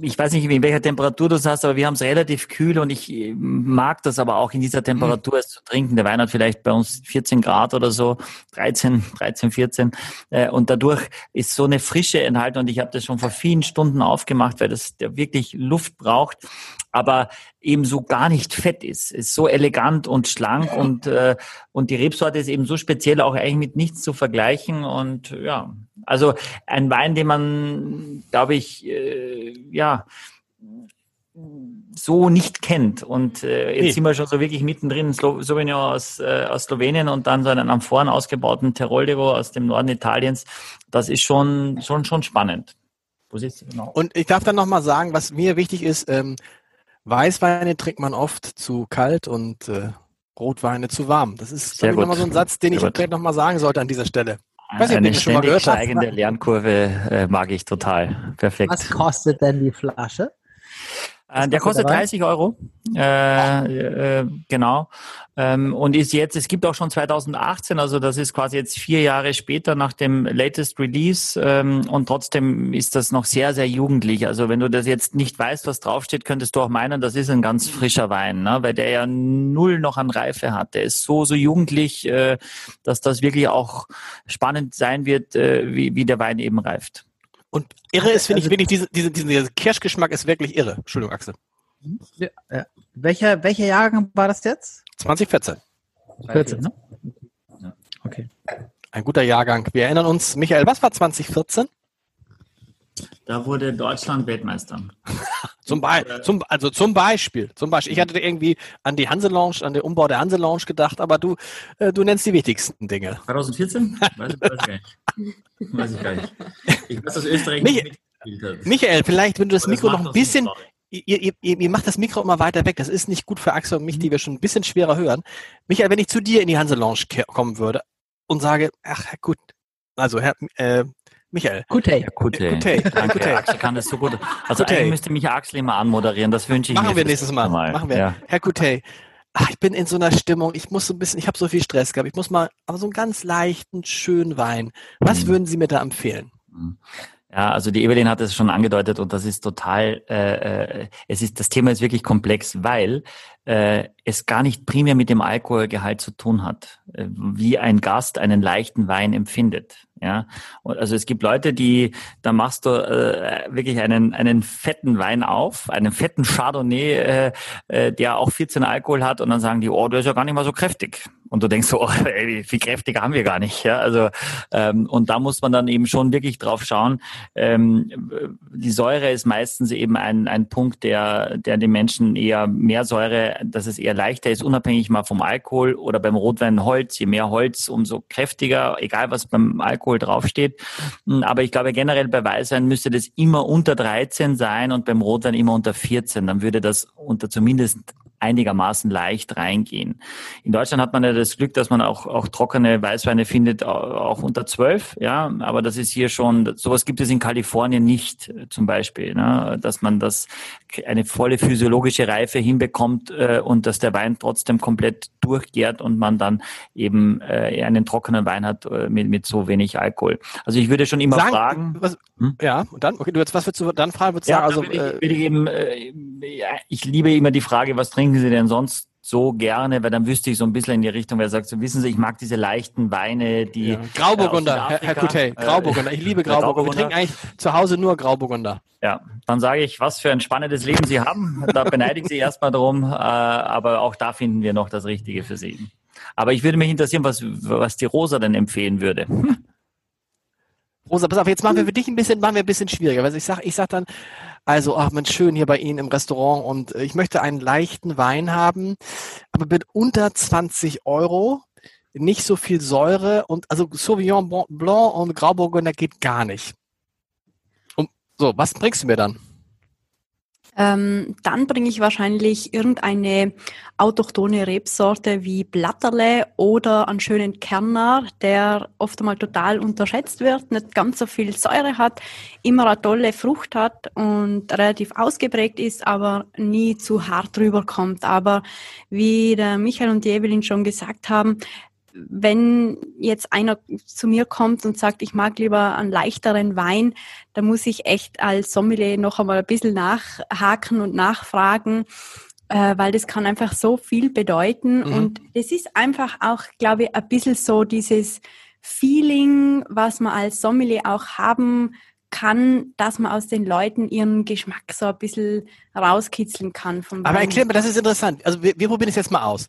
ich weiß nicht, in welcher Temperatur du es hast, aber wir haben es relativ kühl und ich äh, mag das aber auch in dieser Temperatur es zu trinken. Der Wein hat vielleicht bei uns 14 Grad oder so, 13, 13, 14. Äh, und dadurch ist so eine Frische enthalten und ich habe das schon vor vielen Stunden aufgemacht, weil das der wirklich Luft braucht, aber eben so gar nicht fett ist. Ist so elegant und schlank und, äh, und die Rebsorte ist eben so speziell auch eigentlich mit nichts zu vergleichen und ja, also ein Wein, den man, glaube ich, äh, ja, so nicht kennt. Und äh, jetzt Nee. sind wir schon so wirklich mittendrin, Slo Sauvignon aus, äh, aus Slowenien und dann so einen Amphoren ausgebauten Teroldego aus dem Norden Italiens. Das ist schon, schon, schon spannend. Genau? Und ich darf dann nochmal sagen, was mir wichtig ist, ähm, Weißweine trinkt man oft zu kalt und äh, Rotweine zu warm. Das ist nochmal so ein Satz, den ich Sehr vielleicht nochmal sagen sollte an dieser Stelle. Weiß ob Eine ständig steigende Lernkurve äh, mag ich total. Perfekt. was kostet denn die Flasche? Äh, der kostet kostet der Wein? 30 Euro. Äh, äh, genau. Ähm, und ist jetzt, es gibt auch schon 2018, also das ist quasi jetzt vier Jahre später nach dem latest Release ähm, und trotzdem ist das noch sehr, sehr jugendlich. Also wenn du das jetzt nicht weißt, was draufsteht, könntest du auch meinen, das ist ein ganz frischer Wein, ne? weil der ja null noch an Reife hat. Der ist so, so jugendlich, äh, dass das wirklich auch spannend sein wird, äh, wie, wie der Wein eben reift. Und irre ist, finde ich, Also- wirklich, diese, diese, diese, dieser Kirschgeschmack ist wirklich irre. Entschuldigung, Axel. Ja, ja. Welcher, welcher Jahrgang war das jetzt? 2014. 14, ne? Ja. Okay. Ein guter Jahrgang. Wir erinnern uns, Michael, was war 2014? Da wurde Deutschland Weltmeister. *laughs* Zum, Be zum, also zum Beispiel, zum Beispiel. Ich hatte irgendwie an die Hanse Lounge, an den Umbau der Hanse Lounge gedacht, aber du, äh, du nennst die wichtigsten Dinge. 2014? Weiß ich, weiß ich gar nicht. Weiß ich gar nicht. Ich weiß, dass Österreich Mich- nicht hat. Michael, vielleicht, wenn du das Aber Mikro noch ein bisschen, ihr, ihr, ihr, macht das Mikro immer weiter weg. Das ist nicht gut für Axel und mich, die wir schon ein bisschen schwerer hören. Michael, wenn ich zu dir in die Hanse Lounge kommen würde und sage, ach, gut, also Herr, äh, Michael. Ja, gut, ey. Gute, Danke, gute. Axel kann das so gut. Also Gute. eigentlich müsste mich Axel immer anmoderieren. Das wünsche ich machen mir wir fürs nächstes Mal. nächste Machen wir. Ja. Herr Gutey, ach, ich bin in so einer Stimmung, ich muss so ein bisschen, ich habe so viel Stress gehabt, ich muss mal, aber so einen ganz leichten, schönen Wein. Was Mhm. würden Sie mir da empfehlen? Ja, also die Evelyn hat es schon angedeutet und das ist total, äh, äh, es ist, das Thema ist wirklich komplex, weil äh, es gar nicht primär mit dem Alkoholgehalt zu tun hat, äh, wie ein Gast einen leichten Wein empfindet. Ja, und also es gibt Leute, die, da machst du äh, wirklich einen einen fetten Wein auf, einen fetten Chardonnay, äh, äh, der auch 14 Alkohol hat, und dann sagen die, oh, der ist ja gar nicht mal so kräftig. Und du denkst so, oh, *laughs* ey, viel kräftiger haben wir gar nicht. Ja, also ähm, und da muss man dann eben schon wirklich drauf schauen. Ähm, die Säure ist meistens eben ein, ein Punkt, der, der den Menschen eher mehr Säure, dass es eher leichter ist, unabhängig mal vom Alkohol oder beim Rotwein Holz. Je mehr Holz, umso kräftiger, egal was beim Alkohol draufsteht. Hm, aber ich glaube generell bei Weißwein müsste das immer unter 13 sein und beim Rotwein immer unter 14. Dann würde das unter zumindest einigermaßen leicht reingehen. In Deutschland hat man ja das Glück, dass man auch, auch trockene Weißweine findet, auch unter zwölf, ja, aber das ist hier schon, sowas gibt es in Kalifornien nicht, zum Beispiel, ne? dass man das, eine volle physiologische Reife hinbekommt äh, und dass der Wein trotzdem komplett durchgärt und man dann eben äh, einen trockenen Wein hat äh, mit, mit so wenig Alkohol. Also ich würde schon immer Sagen, fragen. Was, hm? Ja, und dann, okay, du jetzt, was würdest du dann fragen? Würdest ja, sagen, also, ich, äh, ich, eben, äh, ich liebe immer die Frage, was trinken trinken Sie denn sonst so gerne, weil dann wüsste ich so ein bisschen in die Richtung, wer sagt, so wissen Sie, ich mag diese leichten Weine, die. Ja. Grauburgunder, Herr, Herr Coutet, Grauburgunder. Ich liebe Grauburgunder. Wir trinken eigentlich zu Hause nur Grauburgunder. Ja, dann sage ich, was für ein spannendes Leben Sie haben. Da beneide ich Sie erstmal drum, äh, aber auch da finden wir noch das Richtige für Sie. Aber ich würde mich interessieren, was, was die Rosa denn empfehlen würde. Rosa, pass auf, jetzt machen wir für dich ein bisschen, machen wir ein bisschen schwieriger. Also ich sag, ich sag dann, also, ach Mensch, schön hier bei Ihnen im Restaurant und äh, ich möchte einen leichten Wein haben, aber mit unter 20 Euro, nicht so viel Säure und also Sauvignon Blanc und Grauburgunder geht gar nicht. Und so, was bringst du mir dann? Ähm, dann bringe ich wahrscheinlich irgendeine autochtone Rebsorte wie Blatterle oder einen schönen Kerner, der oft einmal total unterschätzt wird, nicht ganz so viel Säure hat, immer eine tolle Frucht hat und relativ ausgeprägt ist, aber nie zu hart rüberkommt. Aber wie der Michael und die Evelyn schon gesagt haben, wenn jetzt einer zu mir kommt und sagt, ich mag lieber einen leichteren Wein, da muss ich echt als Sommelier noch einmal ein bisschen nachhaken und nachfragen, äh, weil das kann einfach so viel bedeuten. Mhm. Und es ist einfach auch, glaube ich, ein bisschen so dieses Feeling, was man als Sommelier auch haben kann, dass man aus den Leuten ihren Geschmack so ein bisschen rauskitzeln kann. Vom Aber erklär mir, das ist interessant. Also wir, wir probieren es jetzt mal aus.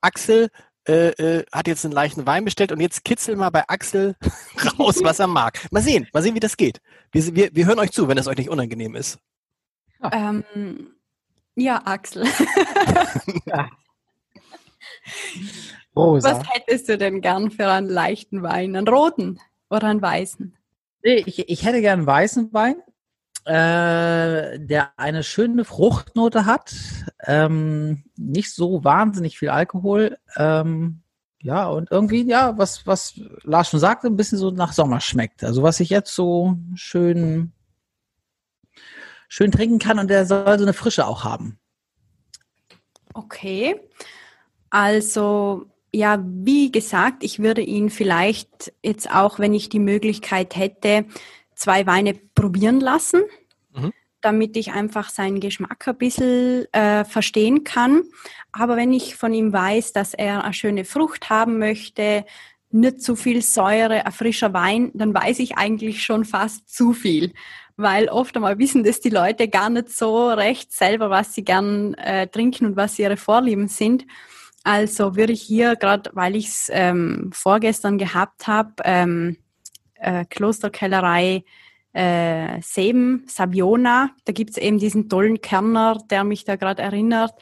Axel, äh, äh, hat jetzt einen leichten Wein bestellt und jetzt kitzel mal bei Axel *laughs* raus, was er mag. Mal sehen, mal sehen, wie das geht. Wir, wir, wir hören euch zu, wenn es euch nicht unangenehm ist. Ähm, ja, Axel. ja. Rosa. Was hättest du denn gern für einen leichten Wein? Einen roten oder einen weißen? Ich, ich hätte gern einen weißen Wein äh, der eine schöne Fruchtnote hat, ähm, nicht so wahnsinnig viel Alkohol, ähm, ja, und irgendwie, ja, was, was Lars schon sagte, ein bisschen so nach Sommer schmeckt. Also was ich jetzt so schön, schön trinken kann und der soll so eine Frische auch haben. Okay. Also, ja, wie gesagt, ich würde ihn vielleicht jetzt auch, wenn ich die Möglichkeit hätte, zwei Weine probieren lassen, mhm. damit ich einfach seinen Geschmack ein bisschen äh, verstehen kann. Aber wenn ich von ihm weiß, dass er eine schöne Frucht haben möchte, nicht zu viel Säure, ein frischer Wein, dann weiß ich eigentlich schon fast zu viel. Weil oft einmal wissen das die Leute gar nicht so recht selber, was sie gern äh, trinken und was ihre Vorlieben sind. Also würde ich hier, gerade weil ich es ähm, vorgestern gehabt habe, ähm, äh, Klosterkellerei äh, Seben, Sabiona. Da gibt's eben diesen tollen Kerner, der mich da gerade erinnert.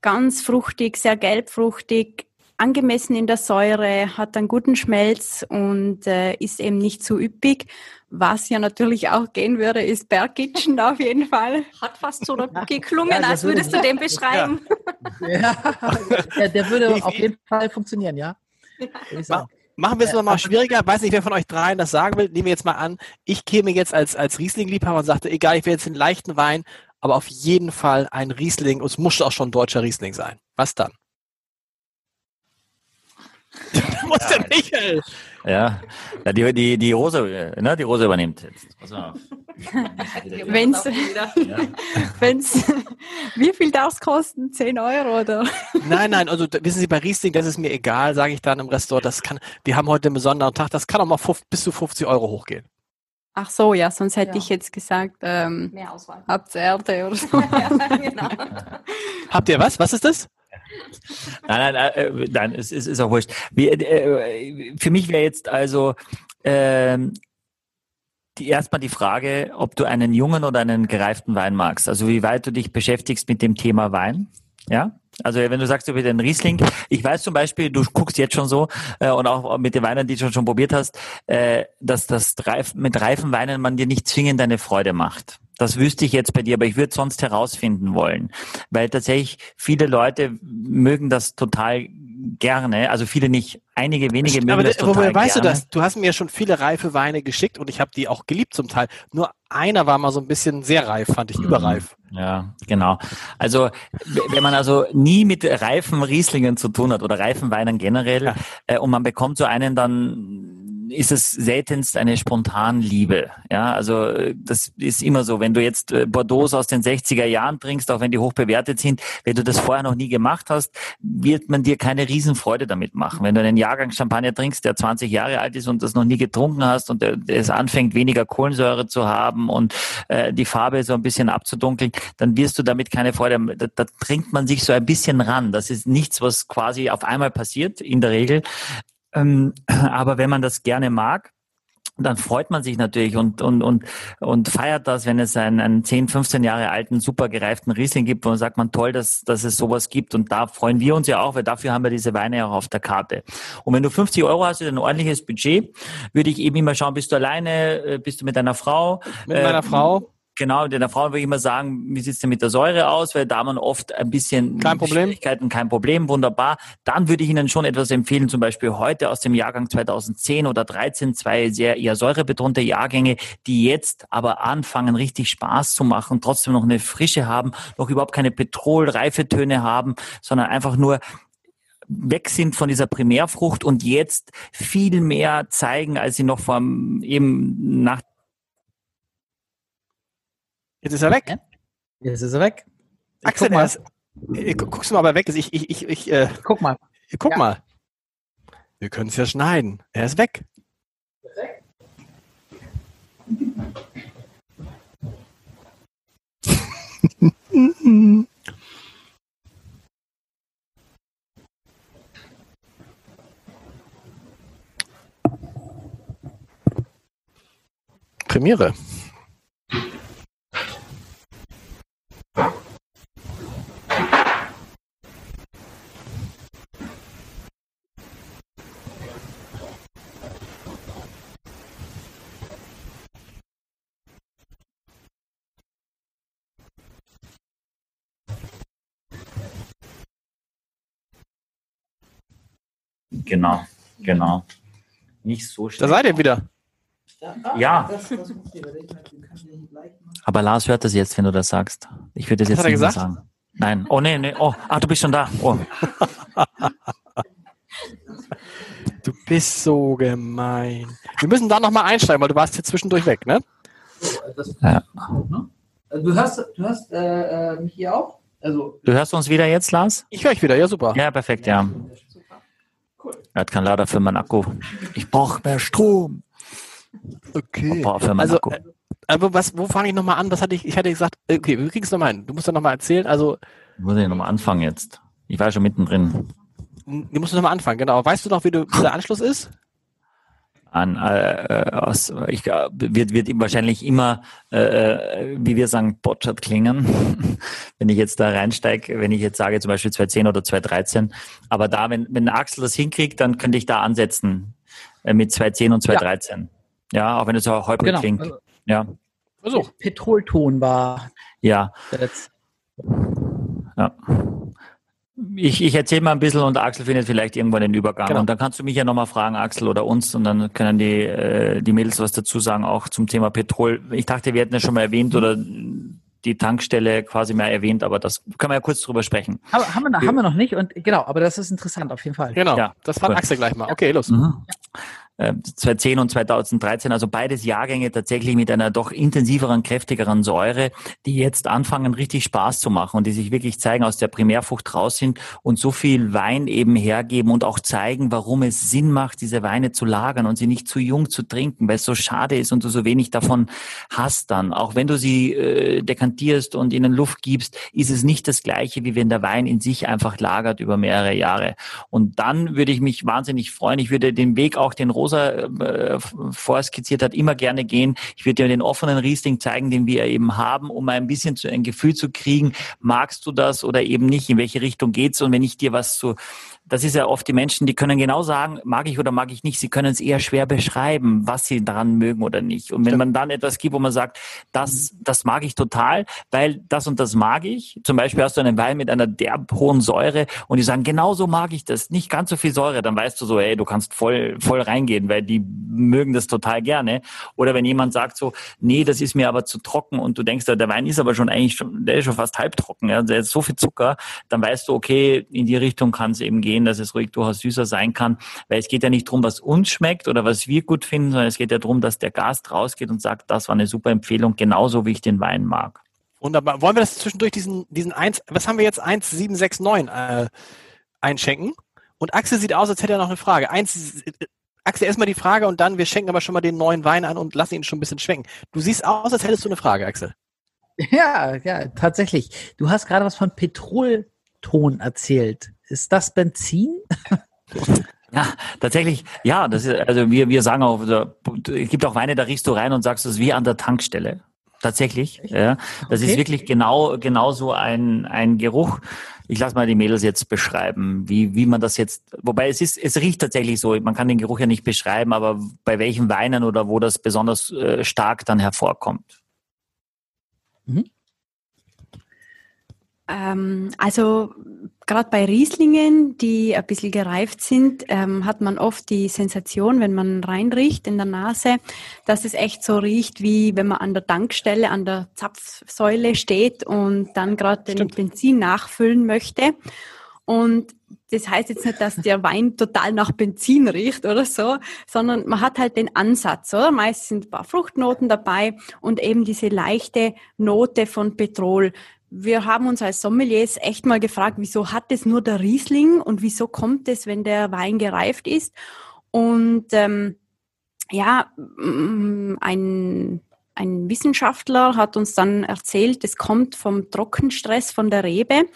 Ganz fruchtig, sehr gelbfruchtig, angemessen in der Säure, hat einen guten Schmelz und äh, ist eben nicht zu üppig. Was ja natürlich auch gehen würde, ist Bergkitchen *laughs* auf jeden Fall. Hat fast so geklungen, ja, als würdest du den *laughs* beschreiben. Ja, *laughs* ja der würde auf jeden Fall funktionieren, ja. ja. Machen wir es nochmal schwieriger. Weiß nicht, wer von euch dreien das sagen will. Nehmen wir jetzt mal an, ich käme jetzt als, als Riesling-Liebhaber und sagte, egal, ich will jetzt einen leichten Wein, aber auf jeden Fall ein Riesling. Und es muss auch schon ein deutscher Riesling sein. Was dann? *laughs* muss ja, der Michael. Ja, ja die, die, die Rose, ne, die Rose übernimmt jetzt. Pass mal auf. *laughs* Wenn's, wenn's, wie viel darf es kosten? 10 Euro oder? Nein, nein, also wissen Sie, bei Riesling, das ist mir egal, sage ich dann im Restaurant. Das kann, wir haben heute einen besonderen Tag, das kann auch mal fuf- bis zu 50 Euro hochgehen. Ach so, ja, sonst hätte Ja. ich jetzt gesagt, ähm, Mehr Auswahl. habt Erde oder *laughs* so. ja, genau. *laughs* Habt ihr was? Was ist das? Nein, nein, äh, nein, es, es ist auch wurscht. Äh, für mich wäre jetzt also ähm, die, erstmal die Frage, ob du einen jungen oder einen gereiften Wein magst. Also wie weit du dich beschäftigst mit dem Thema Wein. Ja, also wenn du sagst, du willst einen Riesling, ich weiß zum Beispiel, du guckst jetzt schon so äh, und auch mit den Weinen, die du schon, schon probiert hast, äh, dass das Reif, mit reifen Weinen man dir nicht zwingend eine Freude macht. Das wüsste ich jetzt bei dir, aber ich würde sonst herausfinden wollen, weil tatsächlich viele Leute mögen das total gerne, also viele nicht, einige wenige mögen Aber das da- total woher weißt du das? Du hast mir schon viele reife Weine geschickt und ich habe die auch geliebt zum Teil. Nur einer war mal so ein bisschen sehr reif, fand ich, überreif. Ja, genau. Also wenn man also nie mit reifen Rieslingen zu tun hat oder reifen Weinen generell Ja. äh, und man bekommt so einen, dann ist es seltenst eine Spontanliebe. Ja, also äh, das ist immer so. Wenn du jetzt äh, Bordeaux aus den 60er Jahren trinkst, auch wenn die hoch bewertet sind, wenn du das vorher noch nie gemacht hast, wird man dir keine Riesenfreude damit machen. Wenn du einen Jahrgang Champagner trinkst, der 20 Jahre alt ist und das noch nie getrunken hast und es anfängt, weniger Kohlensäure zu haben und äh, die Farbe so ein bisschen abzudunkeln, dann wirst du damit keine Freude. Da, da trinkt man sich so ein bisschen ran. Das ist nichts, was quasi auf einmal passiert, in der Regel. Ähm, *clears throat* aber wenn man das gerne mag, dann freut man sich natürlich und, und, und, und feiert das, wenn es einen, einen 10, 15 Jahre alten, super gereiften Riesling gibt, wo man sagt man toll, dass, dass es sowas gibt. Und da freuen wir uns ja auch, weil dafür haben wir diese Weine auch auf der Karte. Und wenn du 50 Euro hast, ist ein ordentliches Budget, würde ich eben immer schauen, bist du alleine, äh, bist du mit deiner Frau? Mit Äh, meiner Frau. Genau, und der Frau würde ich immer sagen, wie sieht's denn mit der Säure aus? Weil da man oft ein bisschen Kein Problem. Schwierigkeiten, kein Problem, wunderbar. Dann würde ich Ihnen schon etwas empfehlen, zum Beispiel heute aus dem Jahrgang 2010 oder 13, zwei sehr eher säurebetonte Jahrgänge, die jetzt aber anfangen, richtig Spaß zu machen, trotzdem noch eine Frische haben, noch überhaupt keine Petrol-Reifetöne haben, sondern einfach nur weg sind von dieser Primärfrucht und jetzt viel mehr zeigen, als sie noch vor eben nach Jetzt ist er weg. Jetzt ist er weg. Ich Axel, guck mal. er ist, äh, gu- guckst du mal, ob er weg ist. Ich, ich, ich, ich äh, Guck mal. guck Ja. mal. Wir können es ja schneiden. Er ist weg. *laughs* Premiere. Genau, genau. Nicht so Da schlecht. seid ihr wieder. Ja. Aber Lars hört das jetzt, wenn du das sagst. Ich würde das jetzt hat er nicht mehr gesagt? sagen. Nein. Oh nee, nee. Oh, ach, du bist schon da. Oh. *laughs* Du bist so gemein. Wir müssen da nochmal einsteigen, weil du warst jetzt zwischendurch weg, ne? Ja. Du hörst, du hörst äh, äh, mich hier auch? Also, Du hörst uns wieder jetzt, Lars? Ich höre euch wieder, ja super. Ja, perfekt, ja. Er hat keinen Lader für meinen Akku. Ich brauche mehr Strom. Okay. Boah, für meinen Also, Akku. äh, aber was, wo fange ich nochmal an? Was hatte ich, ich hatte gesagt, okay, wir kriegen es nochmal hin. Du musst ja nochmal erzählen. Also, Muss ich nochmal anfangen jetzt. Ich war schon mittendrin. du musst nochmal anfangen, genau. Weißt du noch, wie, du, wie der Anschluss ist? An, äh, äh, aus, ich, wird, wird wahrscheinlich immer, äh, wie wir sagen, botschert klingen, *laughs* wenn ich jetzt da reinsteige, wenn ich jetzt sage zum Beispiel 210 oder 213. Aber da, wenn, wenn Axel das hinkriegt, dann könnte ich da ansetzen äh, mit 210 und 213. Ja, auch wenn es so holprig genau. klingt. Also, Ja, Versuch. Petrolton war ja, ja. Ich, ich erzähle mal ein bisschen und Axel findet vielleicht irgendwann den Übergang. Genau. Und dann kannst du mich ja nochmal fragen, Axel oder uns, und dann können die, äh, die Mädels was dazu sagen, auch zum Thema Petrol. Ich dachte, wir hätten das schon mal erwähnt oder die Tankstelle quasi mal erwähnt, aber das können wir ja kurz drüber sprechen. Haben, haben, wir, noch- haben wir noch nicht und genau, aber das ist interessant auf jeden Fall. Genau. Ja, das fragt cool. Axel gleich mal. Okay, los. Mhm. Äh, 2010 und 2013, also beides Jahrgänge tatsächlich mit einer doch intensiveren, kräftigeren Säure, die jetzt anfangen, richtig Spaß zu machen und die sich wirklich zeigen, aus der Primärfrucht raus sind und so viel Wein eben hergeben und auch zeigen, warum es Sinn macht, diese Weine zu lagern und sie nicht zu jung zu trinken, weil es so schade ist und du so wenig davon hast dann. Auch wenn du sie äh, dekantierst und ihnen Luft gibst, ist es nicht das Gleiche, wie wenn der Wein in sich einfach lagert über mehrere Jahre. Und dann würde ich mich wahnsinnig freuen. Ich würde den Weg auch, den Rosa äh, vorskizziert hat, immer gerne gehen. Ich würde dir den offenen Riesling zeigen, den wir eben haben, um ein bisschen zu, ein Gefühl zu kriegen, magst du das oder eben nicht, in welche Richtung geht's? Und wenn ich dir was zu das ist ja oft die Menschen, die können genau sagen, mag ich oder mag ich nicht. Sie können es eher schwer beschreiben, was sie daran mögen oder nicht. Und wenn man dann etwas gibt, wo man sagt, das, das mag ich total, weil das und das mag ich. Zum Beispiel hast du einen Wein mit einer derb hohen Säure und die sagen, genau so mag ich das. Nicht ganz so viel Säure, dann weißt du so, hey, du kannst voll, voll reingehen, weil die mögen das total gerne. Oder wenn jemand sagt so, nee, das ist mir aber zu trocken und du denkst, der Wein ist aber schon eigentlich schon, der ist schon fast halbtrocken, ja, der ist so viel Zucker, dann weißt du, okay, in die Richtung kann es eben gehen sehen, dass es ruhig durchaus süßer sein kann, weil es geht ja nicht darum, was uns schmeckt oder was wir gut finden, sondern es geht ja darum, dass der Gast rausgeht und sagt, das war eine super Empfehlung, genauso wie ich den Wein mag. Wunderbar. Wollen wir das zwischendurch diesen, diesen 1, was haben wir jetzt, 1769 äh, einschenken? Und Axel sieht aus, als hätte er noch eine Frage. Eins, Axel, erstmal die Frage und dann, wir schenken aber schon mal den neuen Wein an und lassen ihn schon ein bisschen schwenken. Du siehst aus, als hättest du eine Frage, Axel. Ja, ja, tatsächlich. Du hast gerade was von Petrolton erzählt. Ist das Benzin? *laughs* Ja, tatsächlich, ja, das ist, also wir, wir sagen auch, es gibt auch Weine, da riechst du rein und sagst, das ist wie an der Tankstelle. Tatsächlich, ja. Das okay. ist wirklich genau, genau so ein, ein Geruch. Ich lasse mal die Mädels jetzt beschreiben, wie, wie man das jetzt, wobei es ist, es riecht tatsächlich so, man kann den Geruch ja nicht beschreiben, aber bei welchen Weinen oder wo das besonders äh, stark dann hervorkommt. Mhm. Ähm, also gerade bei Rieslingen, die ein bisschen gereift sind, ähm, hat man oft die Sensation, wenn man reinriecht in der Nase, dass es echt so riecht, wie wenn man an der Tankstelle, an der Zapfsäule steht und dann gerade den Benzin nachfüllen möchte. Und das heißt jetzt nicht, dass der Wein total nach Benzin riecht oder so, sondern man hat halt den Ansatz, oder? Meist sind ein paar Fruchtnoten dabei und eben diese leichte Note von Petrol wir haben uns als Sommeliers echt mal gefragt, wieso hat es nur der Riesling und wieso kommt es, wenn der Wein gereift ist? Und ähm, ja, mm, ein, ein Wissenschaftler hat uns dann erzählt, es kommt vom Trockenstress von der Rebe.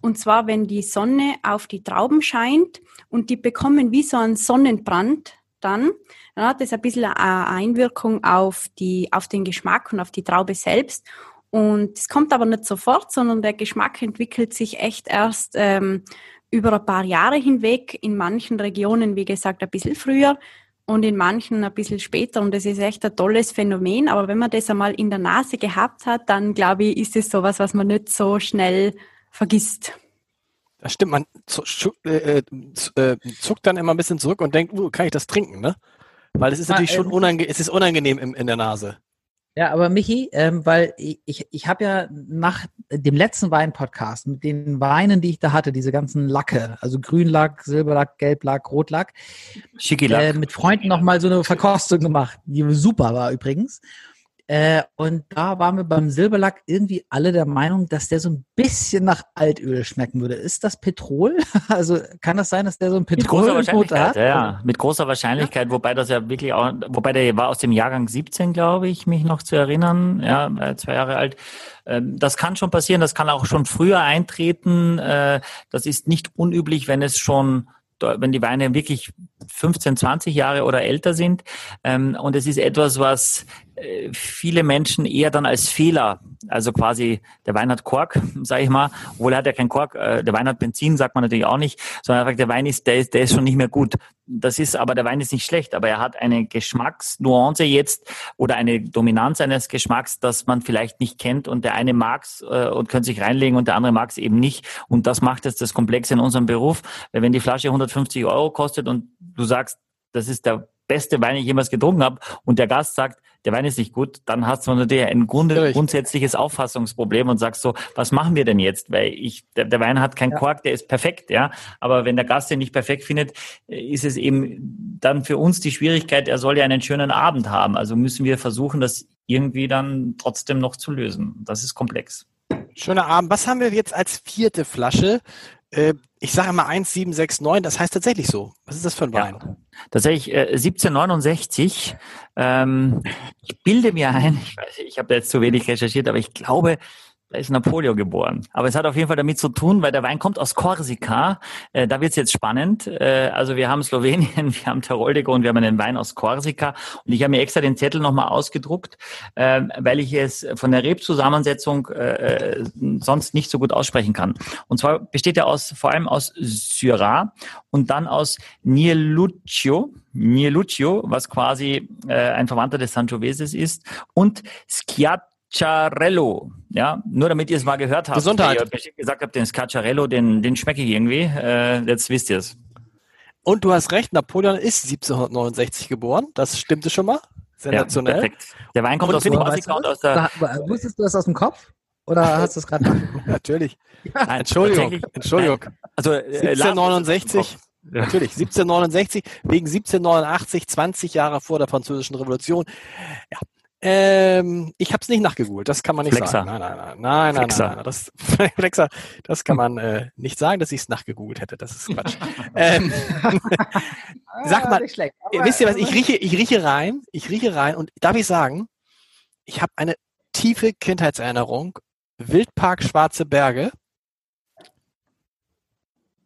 Und zwar, wenn die Sonne auf die Trauben scheint und die bekommen wie so einen Sonnenbrand dann, dann hat es ein bisschen eine Einwirkung auf, die, auf den Geschmack und auf die Traube selbst. Und es kommt aber nicht sofort, sondern der Geschmack entwickelt sich echt erst ähm, über ein paar Jahre hinweg. In manchen Regionen, wie gesagt, ein bisschen früher und in manchen ein bisschen später. Und das ist echt ein tolles Phänomen. Aber wenn man das einmal in der Nase gehabt hat, dann glaube ich, ist es sowas, was man nicht so schnell vergisst. Das stimmt, man äh, äh, zuckt dann immer ein bisschen zurück und denkt, uh, kann ich das trinken, ne? Weil es ist natürlich schon ähm, unangenehm, es ist unangenehm in, in der Nase. Ja, aber Michi, ähm, weil ich, ich habe ja nach dem letzten Wein-Podcast mit den Weinen, die ich da hatte, diese ganzen Lacke, also Grünlack, Silberlack, Gelblack, Rotlack, Schickilack. Äh, mit Freunden nochmal so eine Verkostung gemacht, die super war übrigens. Äh, und da waren wir beim Silberlack irgendwie alle der Meinung, dass der so ein bisschen nach Altöl schmecken würde. Ist das Petrol? *laughs* Also kann das sein, dass der so ein Petrol hat? Ja, ja, mit großer Wahrscheinlichkeit, ja. wobei das ja wirklich auch, wobei der war aus dem Jahrgang 17, glaube ich, mich noch zu erinnern, ja, äh, zwei Jahre alt. Ähm, das kann schon passieren, das kann auch schon früher eintreten. Äh, das ist nicht unüblich, wenn es schon wenn die Weine wirklich 15, 20 Jahre oder älter sind. Ähm, und es ist etwas, was viele Menschen eher dann als Fehler, also quasi der Wein hat Kork, *laughs* sage ich mal, obwohl er hat ja kein Kork, äh, der Wein hat Benzin, sagt man natürlich auch nicht, sondern sagt, der Wein ist, der ist, der ist schon nicht mehr gut. Das ist, aber der Wein ist nicht schlecht, aber er hat eine Geschmacksnuance jetzt oder eine Dominanz eines Geschmacks, das man vielleicht nicht kennt und der eine mag's äh, und könnte sich reinlegen und der andere mag's eben nicht. Und das macht jetzt das Komplexe in unserem Beruf, weil wenn die Flasche 150 Euro kostet und du sagst, das ist der beste Wein, den ich jemals getrunken habe und der Gast sagt, der Wein ist nicht gut, dann hast du natürlich ein Grunde, grundsätzliches Auffassungsproblem und sagst so, was machen wir denn jetzt? Weil ich, der, der Wein hat keinen Ja. Kork, der ist perfekt, ja. Aber wenn der Gast den nicht perfekt findet, äh, ist es eben dann für uns die Schwierigkeit, er soll ja einen schönen Abend haben. Also müssen wir versuchen, das irgendwie dann trotzdem noch zu lösen. Das ist komplex. Schöner Abend. Was haben wir jetzt als vierte Flasche? Äh, ich sage mal 1769, das heißt tatsächlich so. Was ist das für ein Wein? Ja. Tatsächlich äh, 1769. Ähm, ich bilde mir ein, ich, weiß, ich habe da jetzt zu wenig recherchiert, aber ich glaube, da ist Napoleon geboren. Aber es hat auf jeden Fall damit zu tun, weil der Wein kommt aus Korsika. Äh, da wird's jetzt spannend. Äh, also wir haben Slowenien, *laughs* wir haben Teroldego und wir haben einen Wein aus Korsika. Und ich habe mir extra den Zettel nochmal ausgedruckt, äh, weil ich es von der Rebzusammensetzung äh, sonst nicht so gut aussprechen kann. Und zwar besteht er aus vor allem aus Syrah und dann aus Nieluccio, Nieluccio, was quasi äh, ein Verwandter des Sangiovese ist, und Schiacciarello. Ja, nur damit ihr es mal gehört habt. Gesundheit. Weil Ihr gesagt habt, den Schiacciarello, den, den schmecke ich irgendwie. Äh, jetzt wisst ihr es. Und du hast recht, Napoleon ist 1769 geboren. Das stimmte schon mal. Sensationell. perfekt. Der Wein kommt Und aus Korsika und aus der... Da, wusstest du das aus dem Kopf? Oder hast du es gerade? *laughs* Natürlich. Nein, Entschuldigung. Entschuldigung. Also, äh, 1769. Natürlich, 1769, wegen 1789, 20 Jahre vor der Französischen Revolution. Ja. Ähm, ich habe es nicht nachgegoogelt, das kann man nicht Flexer. sagen. Nein, nein, nein, nein, nein, Flexer. nein, nein, das, *laughs* Flexer, das kann man äh, nicht sagen, dass ich es nachgegoogelt hätte. Das ist Quatsch. *laughs* ähm, *laughs* Sag mal, Ah, Nicht schlecht, Wisst ihr was, ich rieche, ich rieche rein, ich rieche rein und darf ich sagen, ich habe eine tiefe Kindheitserinnerung. Wildpark Schwarze Berge,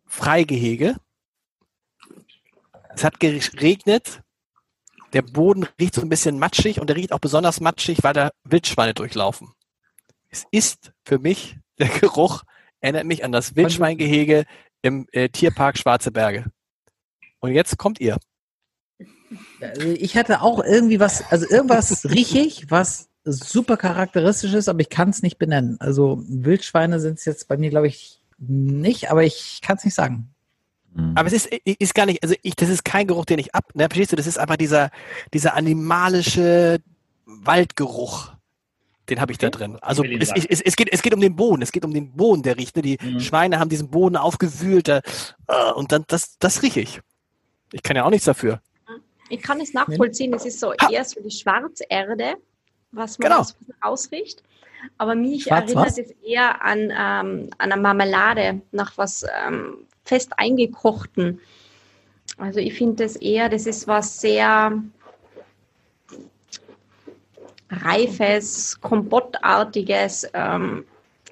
Freigehege. Es hat geregnet. Der Boden riecht so ein bisschen matschig und der riecht auch besonders matschig, weil da Wildschweine durchlaufen. Es ist für mich, *laughs* der Geruch erinnert mich an das Wildschweingehege im äh, Tierpark Schwarze Berge. Und jetzt kommt ihr. Also ich hatte auch irgendwie was, also irgendwas *laughs* rieche ich, was super charakteristisch ist, aber ich kann es nicht benennen. Also Wildschweine sind es jetzt bei mir, glaube ich, nicht, aber ich kann es nicht sagen. Aber es ist, ist gar nicht, also ich, das ist kein Geruch, den ich ab, ne, verstehst du, das ist einfach dieser, dieser animalische Waldgeruch. Den habe ich da drin. Also es, es, es, geht, es geht um den Boden, es geht um den Boden, der riecht. Ne? Die Mhm. Schweine haben diesen Boden aufgewühlt da, äh, und dann das, das rieche ich. Ich kann ja auch nichts dafür. Ich kann es nachvollziehen, es ist so Ha! eher so die Schwarzerde, was man Genau. aus- ausriecht. Aber mich Schwarz erinnert was? es eher an, ähm, an eine Marmelade, nach was ähm, fest eingekochten. Also ich finde das eher, das ist was sehr reifes, kompottartiges, ähm,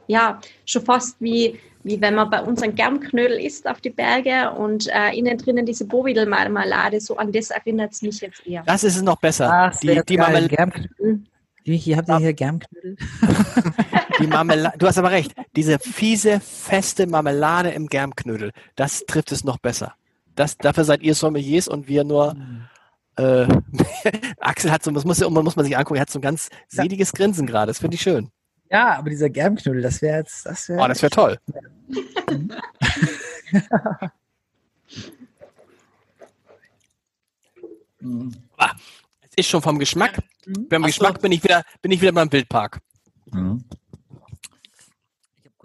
ja, schon fast wie, wie wenn man bei uns ein Germknödel isst auf die Berge und äh, innen drinnen diese Bovidel-Marmelade, so an das erinnert es mich jetzt eher. Das ist es noch besser. Das die, die, geil. Marmel Germknödel. Michi, habt ihr hier Germknödel? *laughs* die Marmelade, du hast aber recht, diese fiese, feste Marmelade im Germknödel, das trifft es noch besser. Das, dafür seid ihr Sommeliers und wir nur äh, *laughs* Axel hat so, das muss, muss man sich angucken, er hat so ein ganz seliges Grinsen gerade. Das finde ich schön. Ja, aber dieser Germknödel, das wäre jetzt, das wäre. Oh, das wäre toll. *laughs* Ah, Es ist schon vom Geschmack. Beim Hast Geschmack bin ich wieder, bin ich wieder beim Wildpark. Mhm.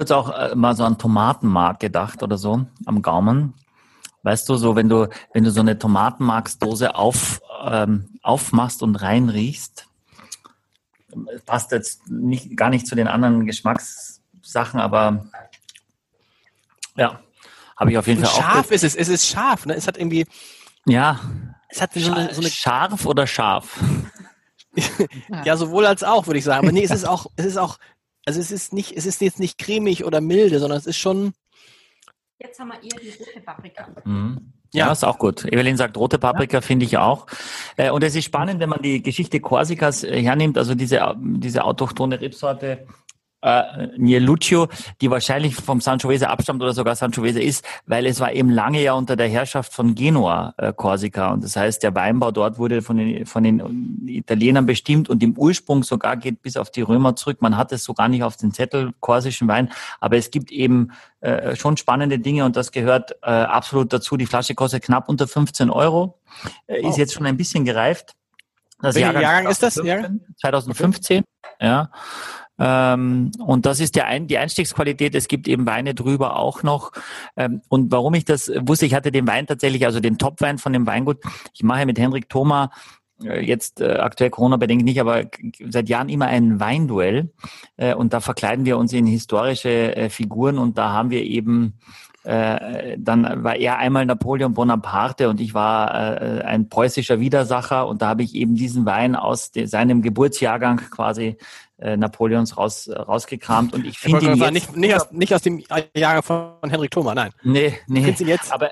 Kurz auch äh, mal so an Tomatenmark gedacht oder so am Gaumen. Weißt du, so wenn du wenn du so eine Tomatenmarksdose auf ähm, aufmachst und reinriechst, passt jetzt nicht gar nicht zu den anderen Geschmackssachen, aber ja, habe ich auf jeden Und Fall auch. scharf ist es. Es ist scharf. Ne? Es hat irgendwie, Ja, es hat so eine, so eine scharf oder scharf? *laughs* Ja, sowohl als auch, würde ich sagen. Aber nee, es ist auch, es ist auch, also es ist nicht, es ist jetzt nicht cremig oder milde, sondern es ist schon, Jetzt haben wir eher die rote Paprika. Mhm. Ja. Ja, ist auch gut. Evelyn sagt, rote Paprika finde ich auch. Äh, Und es ist spannend, wenn man die Geschichte Korsikas äh, hernimmt, also diese, diese autochtone Rebsorte äh, Nieluccio, die wahrscheinlich vom Sangiovese abstammt oder sogar Sangiovese ist, weil es war eben lange ja unter der Herrschaft von Genua, äh, Korsika. Und das heißt, der Weinbau dort wurde von den, von den Italienern bestimmt und im Ursprung sogar geht bis auf die Römer zurück. Man hat es sogar nicht auf den Zettel, korsischen Wein, aber es gibt eben äh, schon spannende Dinge und das gehört äh, absolut dazu. Die Flasche kostet knapp unter 15 Euro, äh, ist jetzt schon ein bisschen gereift. Das Welcher Jahrgang Jahrgang ist das? 2015, 2015, ja. Ähm, und das ist der ein, die Einstiegsqualität. Es gibt eben Weine drüber auch noch. Ähm, und warum ich das wusste, ich hatte den Wein tatsächlich, also den Topwein von dem Weingut. Ich mache mit Henrik Thoma äh, jetzt äh, aktuell Corona-bedingt nicht, aber seit Jahren immer ein Weinduell. Äh, und da verkleiden wir uns in historische äh, Figuren und da haben wir eben äh, dann war er einmal Napoleon Bonaparte und ich war äh, ein preußischer Widersacher und da habe ich eben diesen Wein aus seinem Geburtsjahrgang quasi äh, Napoleons raus, rausgekramt und ich finde ihn jetzt, nicht, nicht, aus, nicht aus dem Jahr von Henrik Thoma, nein. Nee, nee. Ihn jetzt? Aber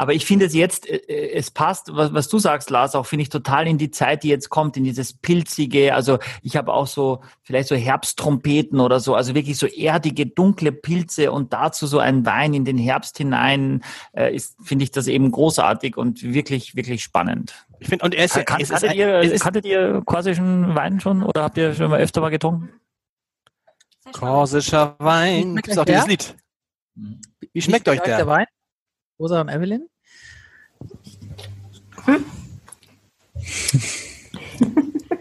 aber ich finde es jetzt, äh, äh, es passt, was, was du sagst, Lars, auch finde ich total in die Zeit, die jetzt kommt, in dieses pilzige. Also ich habe auch so vielleicht so Herbsttrompeten oder so, also wirklich so erdige, dunkle Pilze und dazu so ein Wein in den Herbst hinein, äh, ist, finde ich das eben großartig und wirklich, wirklich spannend. Ich finde, und er ist, Kan es ist kanntet, ihr, es ist- kanntet ihr korsischen Wein schon oder habt ihr schon mal öfter mal getrunken? Korsischer Wein. Gibt's euch auch dieses der? Lied. Wie schmeckt euch der? Wein? Rosa und Evelyn? Äh, *laughs*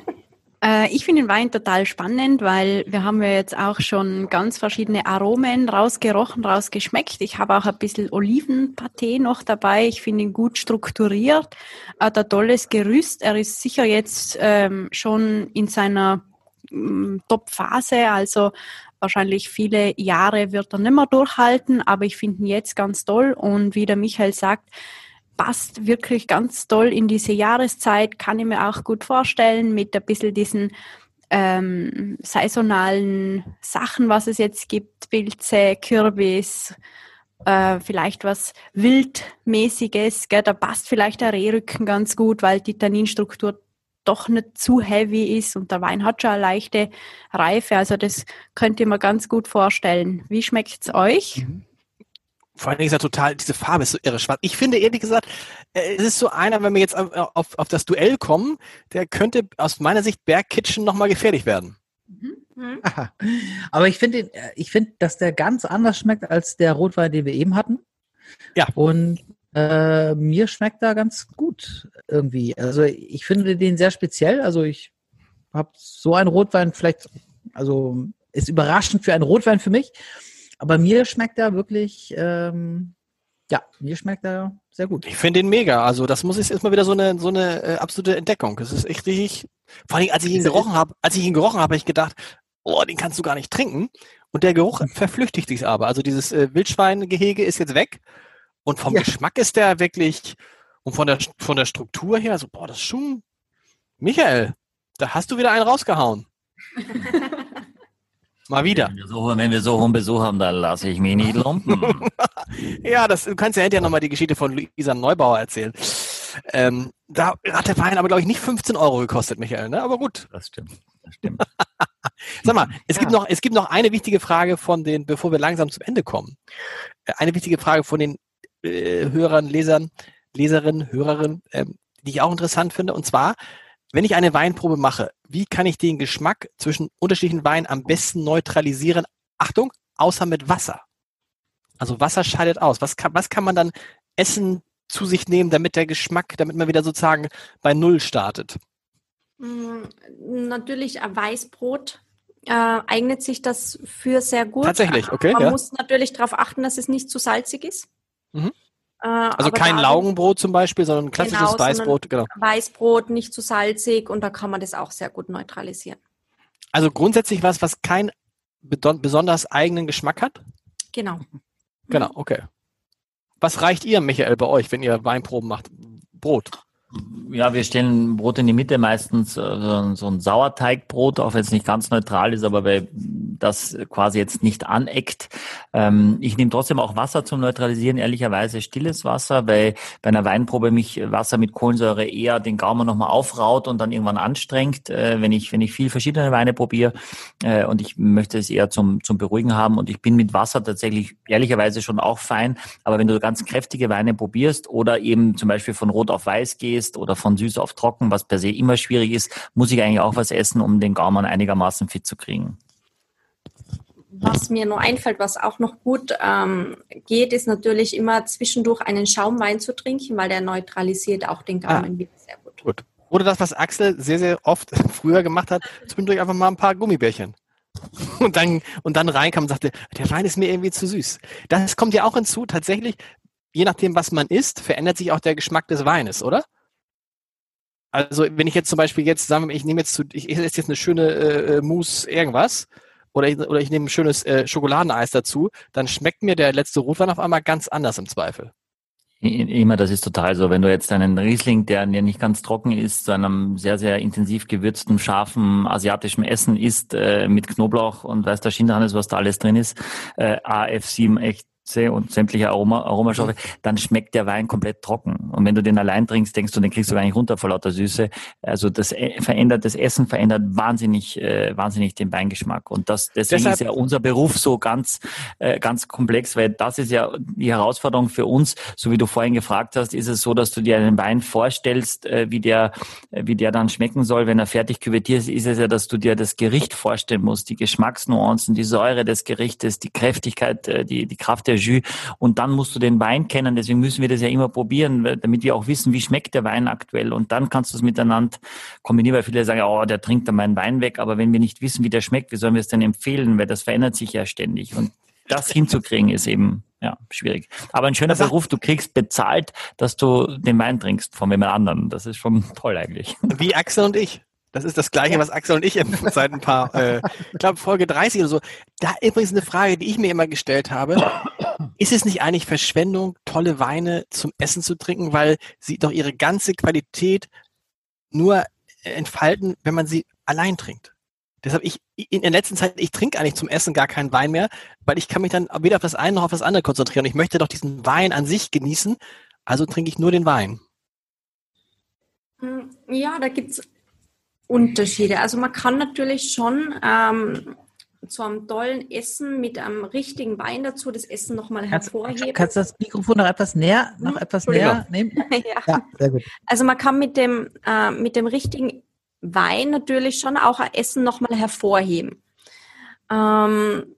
ich finde den Wein total spannend, weil wir haben ja jetzt auch schon ganz verschiedene Aromen rausgerochen, rausgeschmeckt. Ich habe auch ein bisschen Olivenpaté noch dabei. Ich finde ihn gut strukturiert. Hat ein tolles Gerüst. Er ist sicher jetzt ähm, schon in seiner mm, Top-Phase, also wahrscheinlich viele Jahre wird er nicht mehr durchhalten, aber ich finde ihn jetzt ganz toll und wie der Michael sagt, passt wirklich ganz toll in diese Jahreszeit, kann ich mir auch gut vorstellen, mit ein bisschen diesen ähm, saisonalen Sachen, was es jetzt gibt, Pilze, Kürbis, äh, vielleicht was Wildmäßiges, gell? da passt vielleicht der Rehrücken ganz gut, weil die Tanninstruktur doch nicht zu heavy ist und der Wein hat schon eine leichte Reife, also das könnt ihr mir ganz gut vorstellen. Wie schmeckt's euch? Vor allen Dingen ist er total, diese Farbe ist so irre schwarz. Ich finde ehrlich gesagt, äh, es ist so einer, wenn wir jetzt auf, auf, auf das Duell kommen, der könnte aus meiner Sicht Bergkitchen nochmal gefährlich werden. Mhm. Aha. Aber ich finde, äh, ich finde, dass der ganz anders schmeckt als der Rotwein, den wir eben hatten. Ja. Und äh, mir schmeckt er ganz gut irgendwie. Also ich finde den sehr speziell. Also ich habe so einen Rotwein vielleicht, also ist überraschend für einen Rotwein für mich. Aber mir schmeckt er wirklich, ähm, ja, mir schmeckt er sehr gut. Ich finde den mega. Also das muss ich ist mal wieder so eine so eine äh, absolute Entdeckung. Das ist echt richtig. Vor Dingen, als ich ihn er- gerochen habe, als ich ihn gerochen habe, habe ich gedacht, oh, den kannst du gar nicht trinken. Und der Geruch verflüchtigt sich aber. Also dieses äh, Wildschweingehege ist jetzt weg. Und vom Ja. Geschmack ist der wirklich und von der von der Struktur her, so boah, das ist schon. Michael, da hast du wieder einen rausgehauen. *laughs* Mal wieder. Wenn wir so, wenn wir so hohen Besuch haben, dann lasse ich mich nicht lumpen. *laughs* Ja, das, du kannst ja hinterher nochmal die Geschichte von Luisa Neubauer erzählen. Ähm, da hat der Wein aber, glaube ich, nicht 15 Euro gekostet, Michael, ne? Aber gut. Das stimmt. Das stimmt. *laughs* Sag mal, es Ja. gibt noch, es gibt noch eine wichtige Frage von den, bevor wir langsam zum Ende kommen. Äh, Eine wichtige Frage von den äh, Hörern, Lesern, Leserinnen, Hörerinnen, ähm, die ich auch interessant finde. Und zwar, wenn ich eine Weinprobe mache, wie kann ich den Geschmack zwischen unterschiedlichen Weinen am besten neutralisieren? Achtung, außer mit Wasser. Also Wasser scheidet aus. Was kann, was kann man dann essen zu sich nehmen, damit der Geschmack, damit man wieder sozusagen bei Null startet? Mm, Natürlich ein Weißbrot äh, eignet sich das für sehr gut. Tatsächlich, okay, Man ja. muss natürlich darauf achten, dass es nicht zu salzig ist. Mhm. Äh, Also kein Laugenbrot zum Beispiel, sondern ein klassisches Genau, Weißbrot, genau. Weißbrot nicht zu salzig und da kann man das auch sehr gut neutralisieren. Also grundsätzlich was, was keinen besonders eigenen Geschmack hat? Genau. Genau, okay. Was reicht ihr, Michael, bei euch, wenn ihr Weinproben macht? Brot. Ja, wir stellen Brot in die Mitte, meistens äh, so ein Sauerteigbrot, auch wenn es nicht ganz neutral ist, aber weil das quasi jetzt nicht aneckt. Ähm, ich nehme trotzdem auch Wasser zum Neutralisieren, ehrlicherweise stilles Wasser, weil bei einer Weinprobe mich Wasser mit Kohlensäure eher den Gaumen nochmal aufraut und dann irgendwann anstrengt, äh, wenn ich wenn ich viel verschiedene Weine probiere äh, und ich möchte es eher zum zum Beruhigen haben und ich bin mit Wasser tatsächlich ehrlicherweise schon auch fein, aber wenn du ganz kräftige Weine probierst oder eben zum Beispiel von Rot auf Weiß gehst oder von Süß auf Trocken, was per se immer schwierig ist, muss ich eigentlich auch was essen, um den Gaumen einigermaßen fit zu kriegen. Was mir nur einfällt, was auch noch gut ähm, geht, ist natürlich immer zwischendurch einen Schaumwein zu trinken, weil der neutralisiert auch den Gaumen wieder sehr gut. Gut. Oder das, was Axel sehr, sehr oft *laughs* früher gemacht hat, zwischendurch einfach mal ein paar Gummibärchen. *laughs* Und dann, und dann reinkam und sagte, der Wein ist mir irgendwie zu süß. Das kommt ja auch hinzu, tatsächlich, je nachdem, was man isst, verändert sich auch der Geschmack des Weines, oder? Also, wenn ich jetzt zum Beispiel jetzt, sagen ich nehme jetzt zu, ich esse jetzt eine schöne äh, äh, Mousse irgendwas, oder ich, oder ich nehme ein schönes äh, Schokoladeneis dazu, dann schmeckt mir der letzte Rotwein auf einmal ganz anders im Zweifel. Immer, das ist total so. Wenn du jetzt einen Riesling, der nicht ganz trocken ist, zu einem sehr, sehr intensiv gewürzten, scharfen asiatischen Essen isst, äh, mit Knoblauch und weiß der Schinderhannes, was da alles drin ist, äh, AF7 echt und sämtliche Aroma, Aromastoffe, dann schmeckt der Wein komplett trocken. Und wenn du den allein trinkst, denkst du, den kriegst du gar nicht runter vor lauter Süße. Also das äh, verändert, das Essen verändert wahnsinnig, äh, wahnsinnig den Weingeschmack. Und das, deswegen Deshalb, ist ja unser Beruf so ganz, äh, ganz komplex, weil das ist ja die Herausforderung für uns. So wie du vorhin gefragt hast, ist es so, dass du dir einen Wein vorstellst, äh, wie der, wie der dann schmecken soll, wenn er fertig küvettiert ist, ist es ja, dass du dir das Gericht vorstellen musst, die Geschmacksnuancen, die Säure des Gerichtes, die Kräftigkeit, äh, die, die Kraft der Jus und dann musst du den Wein kennen. Deswegen müssen wir das ja immer probieren, damit wir auch wissen, wie schmeckt der Wein aktuell. Und dann kannst du es miteinander kombinieren, weil viele sagen, oh, der trinkt dann meinen Wein weg. Aber wenn wir nicht wissen, wie der schmeckt, wie sollen wir es denn empfehlen? Weil das verändert sich ja ständig. Und das hinzukriegen ist eben ja, schwierig. Aber ein schöner Beruf, du kriegst bezahlt, dass du den Wein trinkst von jemand anderen. Das ist schon toll eigentlich. Wie Axel und ich. Das ist das Gleiche, was Axel und ich seit ein paar, äh, ich glaube Folge 30 oder so. Da übrigens eine Frage, die ich mir immer gestellt habe. Ist es nicht eigentlich Verschwendung, tolle Weine zum Essen zu trinken, weil sie doch ihre ganze Qualität nur entfalten, wenn man sie allein trinkt? Deshalb ich in der letzten Zeit, ich trinke eigentlich zum Essen gar keinen Wein mehr, weil ich kann mich dann weder auf das eine noch auf das andere konzentrieren. Ich möchte doch diesen Wein an sich genießen, also trinke ich nur den Wein. Hm, ja, da gibt's Unterschiede. Also man kann natürlich schon ähm, zu einem tollen Essen mit einem richtigen Wein dazu das Essen nochmal hervorheben. Kannst du das Mikrofon noch etwas näher, noch hm? etwas näher nehmen? *laughs* ja. ja. sehr gut. Also man kann mit dem, äh, mit dem richtigen Wein natürlich schon auch ein Essen nochmal hervorheben. Ähm,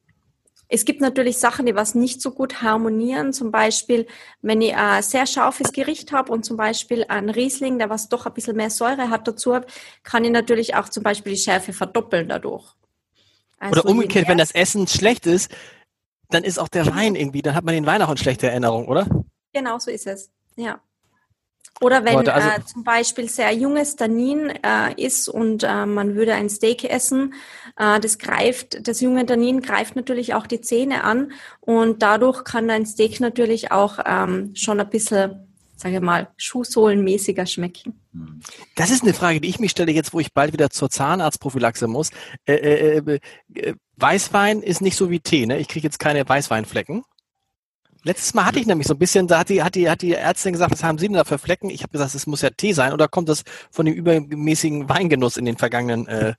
es gibt natürlich Sachen, die was nicht so gut harmonieren. Zum Beispiel, wenn ich ein sehr scharfes Gericht habe und zum Beispiel ein Riesling, der was doch ein bisschen mehr Säure hat dazu habe, kann ich natürlich auch zum Beispiel die Schärfe verdoppeln dadurch. Also Oder umgekehrt, wenn das Essen schlecht ist, dann ist auch der Wein irgendwie, dann hat man den Wein auch in schlechter Erinnerung, oder? Genau so ist es. Ja. Oder wenn also äh, zum Beispiel sehr junges Tannin äh, ist und äh, man würde ein Steak essen, äh, das greift, das junge Tannin greift natürlich auch die Zähne an und dadurch kann ein Steak natürlich auch ähm, schon ein bisschen sage ich mal, Schuhsohlenmäßiger schmecken? Das ist eine Frage, die ich mich stelle jetzt, wo ich bald wieder zur Zahnarztprophylaxe muss. Äh, äh, äh, äh Weißwein ist nicht so wie Tee, ne? Ich kriege jetzt keine Weißweinflecken. Letztes Mal hatte ich nämlich so ein bisschen, da hat die, hat die, hat die Ärztin gesagt, was haben Sie denn da für Flecken? Ich habe gesagt, es muss ja Tee sein. Oder kommt das von dem übermäßigen Weingenuss in den vergangenen äh,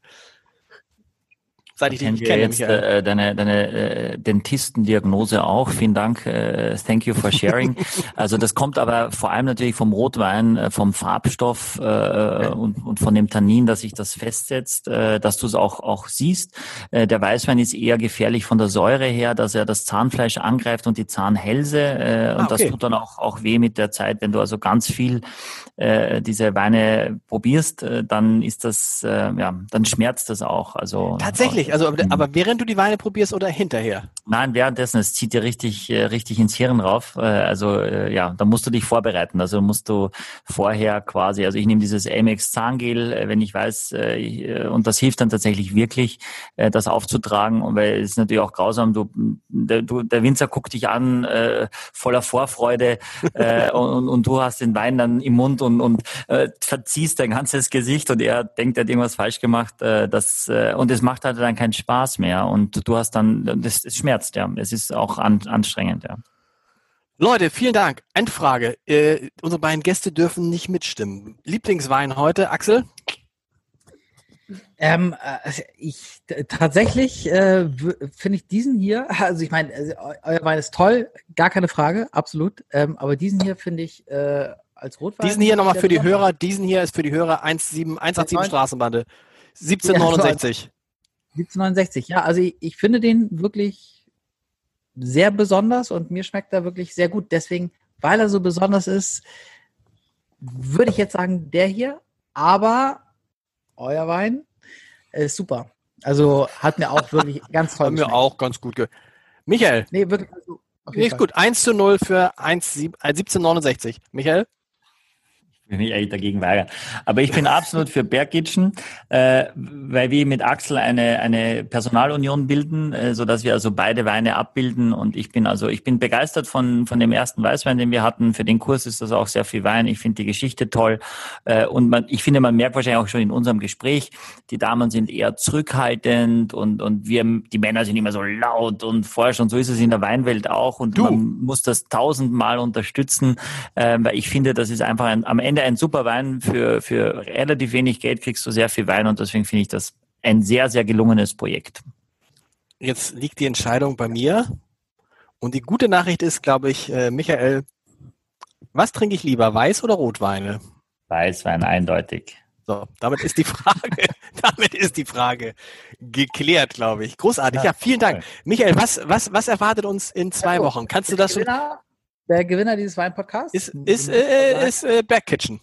seit ich dich nicht kenne. Jetzt, äh, deine deine äh, Dentistendiagnose auch. Vielen Dank. Äh, thank you for sharing. *laughs* also das kommt aber vor allem natürlich vom Rotwein, äh, vom Farbstoff äh, und, und von dem Tannin, dass sich das festsetzt, äh, dass du es auch auch siehst. Äh, der Weißwein ist eher gefährlich von der Säure her, dass er das Zahnfleisch angreift und die Zahnhälse. Äh, und ah, okay. das tut dann auch auch weh mit der Zeit, wenn du also ganz viel äh, diese Weine probierst, äh, dann ist das äh, ja, dann schmerzt das auch. Also tatsächlich also, aber, mhm. aber, während du die Weine probierst oder hinterher? Nein, währenddessen, es zieht dir richtig, äh, richtig ins Hirn rauf. Äh, also, äh, ja, da musst du dich vorbereiten. Also musst du vorher quasi, also ich nehme dieses Amex Zahngel, wenn ich weiß, und das hilft dann tatsächlich wirklich, das aufzutragen, weil es ist natürlich auch grausam. Du, der, du, der Winzer guckt dich an, voller Vorfreude, *laughs* und, und du hast den Wein dann im Mund und, und verziehst dein ganzes Gesicht und er denkt, er hat irgendwas falsch gemacht. das, und es macht halt dann keinen Spaß mehr und du hast dann, das, das schmerzt, ja. Es ist auch an, anstrengend, ja. Leute, vielen Dank. Endfrage. Äh, unsere beiden Gäste dürfen nicht mitstimmen. Lieblingswein heute, Axel? Ähm, äh, ich tatsächlich äh, finde ich diesen hier, *laughs* also ich meine, also, euer Wein ist toll, gar keine Frage, absolut. Ähm, aber diesen hier finde ich äh, als Rotwein. Diesen hier nochmal für die Hörer, diesen hier ist für die Hörer 17, 187 Straßenbande. 1769. 1769, ja, also ich, ich finde den wirklich sehr besonders und mir schmeckt er wirklich sehr gut. Deswegen, weil er so besonders ist, würde ich jetzt sagen, der hier. aber euer Wein ist super. Also hat mir auch wirklich *laughs* ganz toll wir geschmeckt. auch ganz gut ge Michael, Nee, wirklich. Also, nicht Fall. gut. 1 zu 0 für 1, sieb- äh, 1769. Michael? Mich eigentlich dagegen weigern. Aber ich bin absolut für Bergkitchen, äh, weil wir mit Axel eine, eine Personalunion bilden, äh, so dass wir also beide Weine abbilden. Und ich bin also, ich bin begeistert von, von dem ersten Weißwein, den wir hatten. Für den Kurs ist das auch sehr viel Wein. Ich finde die Geschichte toll. Äh, und man, ich finde, man merkt wahrscheinlich auch schon in unserem Gespräch, die Damen sind eher zurückhaltend und, und wir, die Männer sind immer so laut und forsch. Und so ist es in der Weinwelt auch. Und Du. man muss das tausendmal unterstützen, äh, weil ich finde, das ist einfach ein, am Ende ein super Wein. Für, für relativ wenig Geld kriegst du sehr viel Wein und deswegen finde ich das ein sehr, sehr gelungenes Projekt. Jetzt liegt die Entscheidung bei mir. Und die gute Nachricht ist, glaube ich, äh, Michael, was trinke ich lieber, Weiß- oder Rotweine? Weißwein eindeutig. So, damit ist die Frage, *laughs* damit ist die Frage geklärt, glaube ich. Großartig. Ja, vielen Dank. Michael, was, was, was erwartet uns in zwei Also, Wochen? Kannst du das schon? Der Gewinner dieses Weinpodcasts Ist, ist, äh, ist äh, Back Kitchen.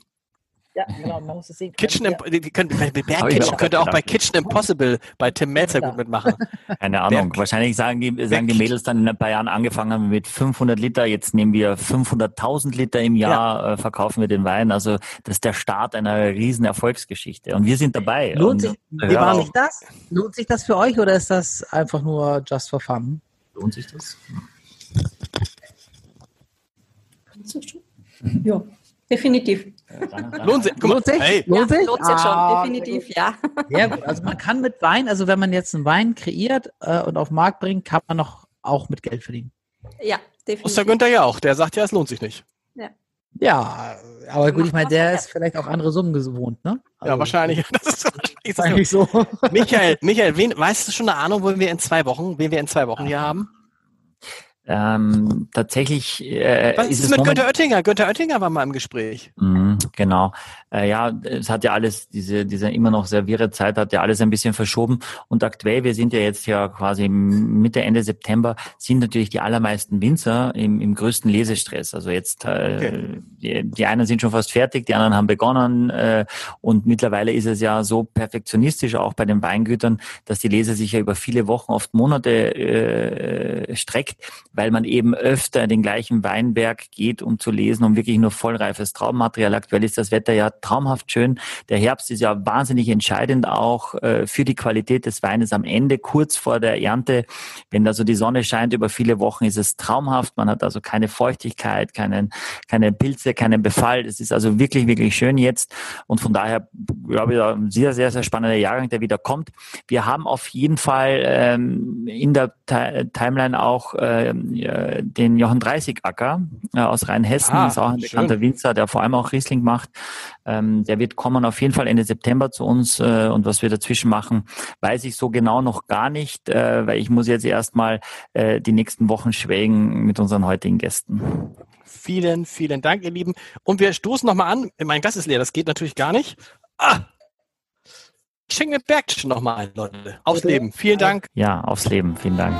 ja, genau, man muss es sehen. Kitchen, Ja. Imp die können, bei ich mir Kitchen auch könnte auch bei gedacht. Kitchen Impossible bei Tim Melzer gut mitmachen. *laughs* Keine Ahnung. Wahrscheinlich sagen die, sagen die Mädels dann in ein paar Jahren angefangen haben wir mit 500 Liter. Jetzt nehmen wir 500.000 Liter im Jahr, äh, verkaufen wir den Wein. Also das ist der Start einer riesen Erfolgsgeschichte. Und wir sind dabei. Lohnt sich, ja, lohnt sich das? Lohnt sich das für euch oder ist das einfach nur just for fun? lohnt sich das? Ja, definitiv. Lohnt sich. Lohnt sich? Hey, Lohnt sich? Lohnt sich Ah, schon, definitiv, ja. Gut. Also man kann mit Wein, also wenn man jetzt einen Wein kreiert äh, und auf den Markt bringt, kann man noch auch mit Geld verdienen. Ja, Oster definitiv. Günther ja auch. Der sagt ja, es lohnt sich nicht. Ja, aber gut, ich meine, der ist vielleicht auch andere Summen gewohnt, ne? Ja, wahrscheinlich. *laughs* Das ist wahrscheinlich so. Eigentlich so. Michael, Michael, wen, weißt du schon eine Ahnung, wo wir in zwei Wochen, wen wir in zwei Wochen hier haben? Ähm, tatsächlich äh, Was ist ist es mit moment- Günther Oettinger? Günther Oettinger war mal im Gespräch. Mhm, genau. Äh, ja, es hat ja alles, diese, diese immer noch sehr wirre Zeit hat ja alles ein bisschen verschoben. Und aktuell, wir sind ja jetzt ja quasi Mitte, Ende September, sind natürlich die allermeisten Winzer im, im größten Lesestress. Also jetzt, äh, Okay. die, die einen sind schon fast fertig, die anderen haben begonnen. Äh, und mittlerweile ist es ja so perfektionistisch auch bei den Weingütern, dass die Lese sich ja über viele Wochen, oft Monate äh, streckt, weil man eben öfter in den gleichen Weinberg geht, um zu lesen, um wirklich nur vollreifes Traummaterial. Aktuell ist das Wetter ja traumhaft schön. Der Herbst ist ja wahnsinnig entscheidend auch äh, für die Qualität des Weines am Ende, kurz vor der Ernte. Wenn da so die Sonne scheint über viele Wochen, ist es traumhaft. Man hat also keine Feuchtigkeit, keinen, keine Pilze, keinen Befall. Es ist also wirklich, wirklich schön jetzt. Und von daher, glaube ich, ein sehr, sehr, sehr spannender Jahrgang, der wieder kommt. Wir haben auf jeden Fall ähm, in der Ti- Timeline auch äh, den Johann Dreißig-Acker äh, aus Rheinhessen. Ah, ist auch ein schön. bekannter Winzer, der vor allem auch Riesling macht. Ähm, der wird kommen auf jeden Fall Ende September zu uns. Äh, und was wir dazwischen machen, weiß ich so genau noch gar nicht, äh, weil ich muss jetzt erstmal äh, die nächsten Wochen schwelgen mit unseren heutigen Gästen. Vielen, vielen Dank, ihr Lieben. Und wir stoßen nochmal an. Mein Glas ist leer, das geht natürlich gar nicht. Ah! Ich schenke mir Bergtschen nochmal ein, Leute. Aufs Leben. Vielen Dank. Ja, aufs Leben. Vielen Dank.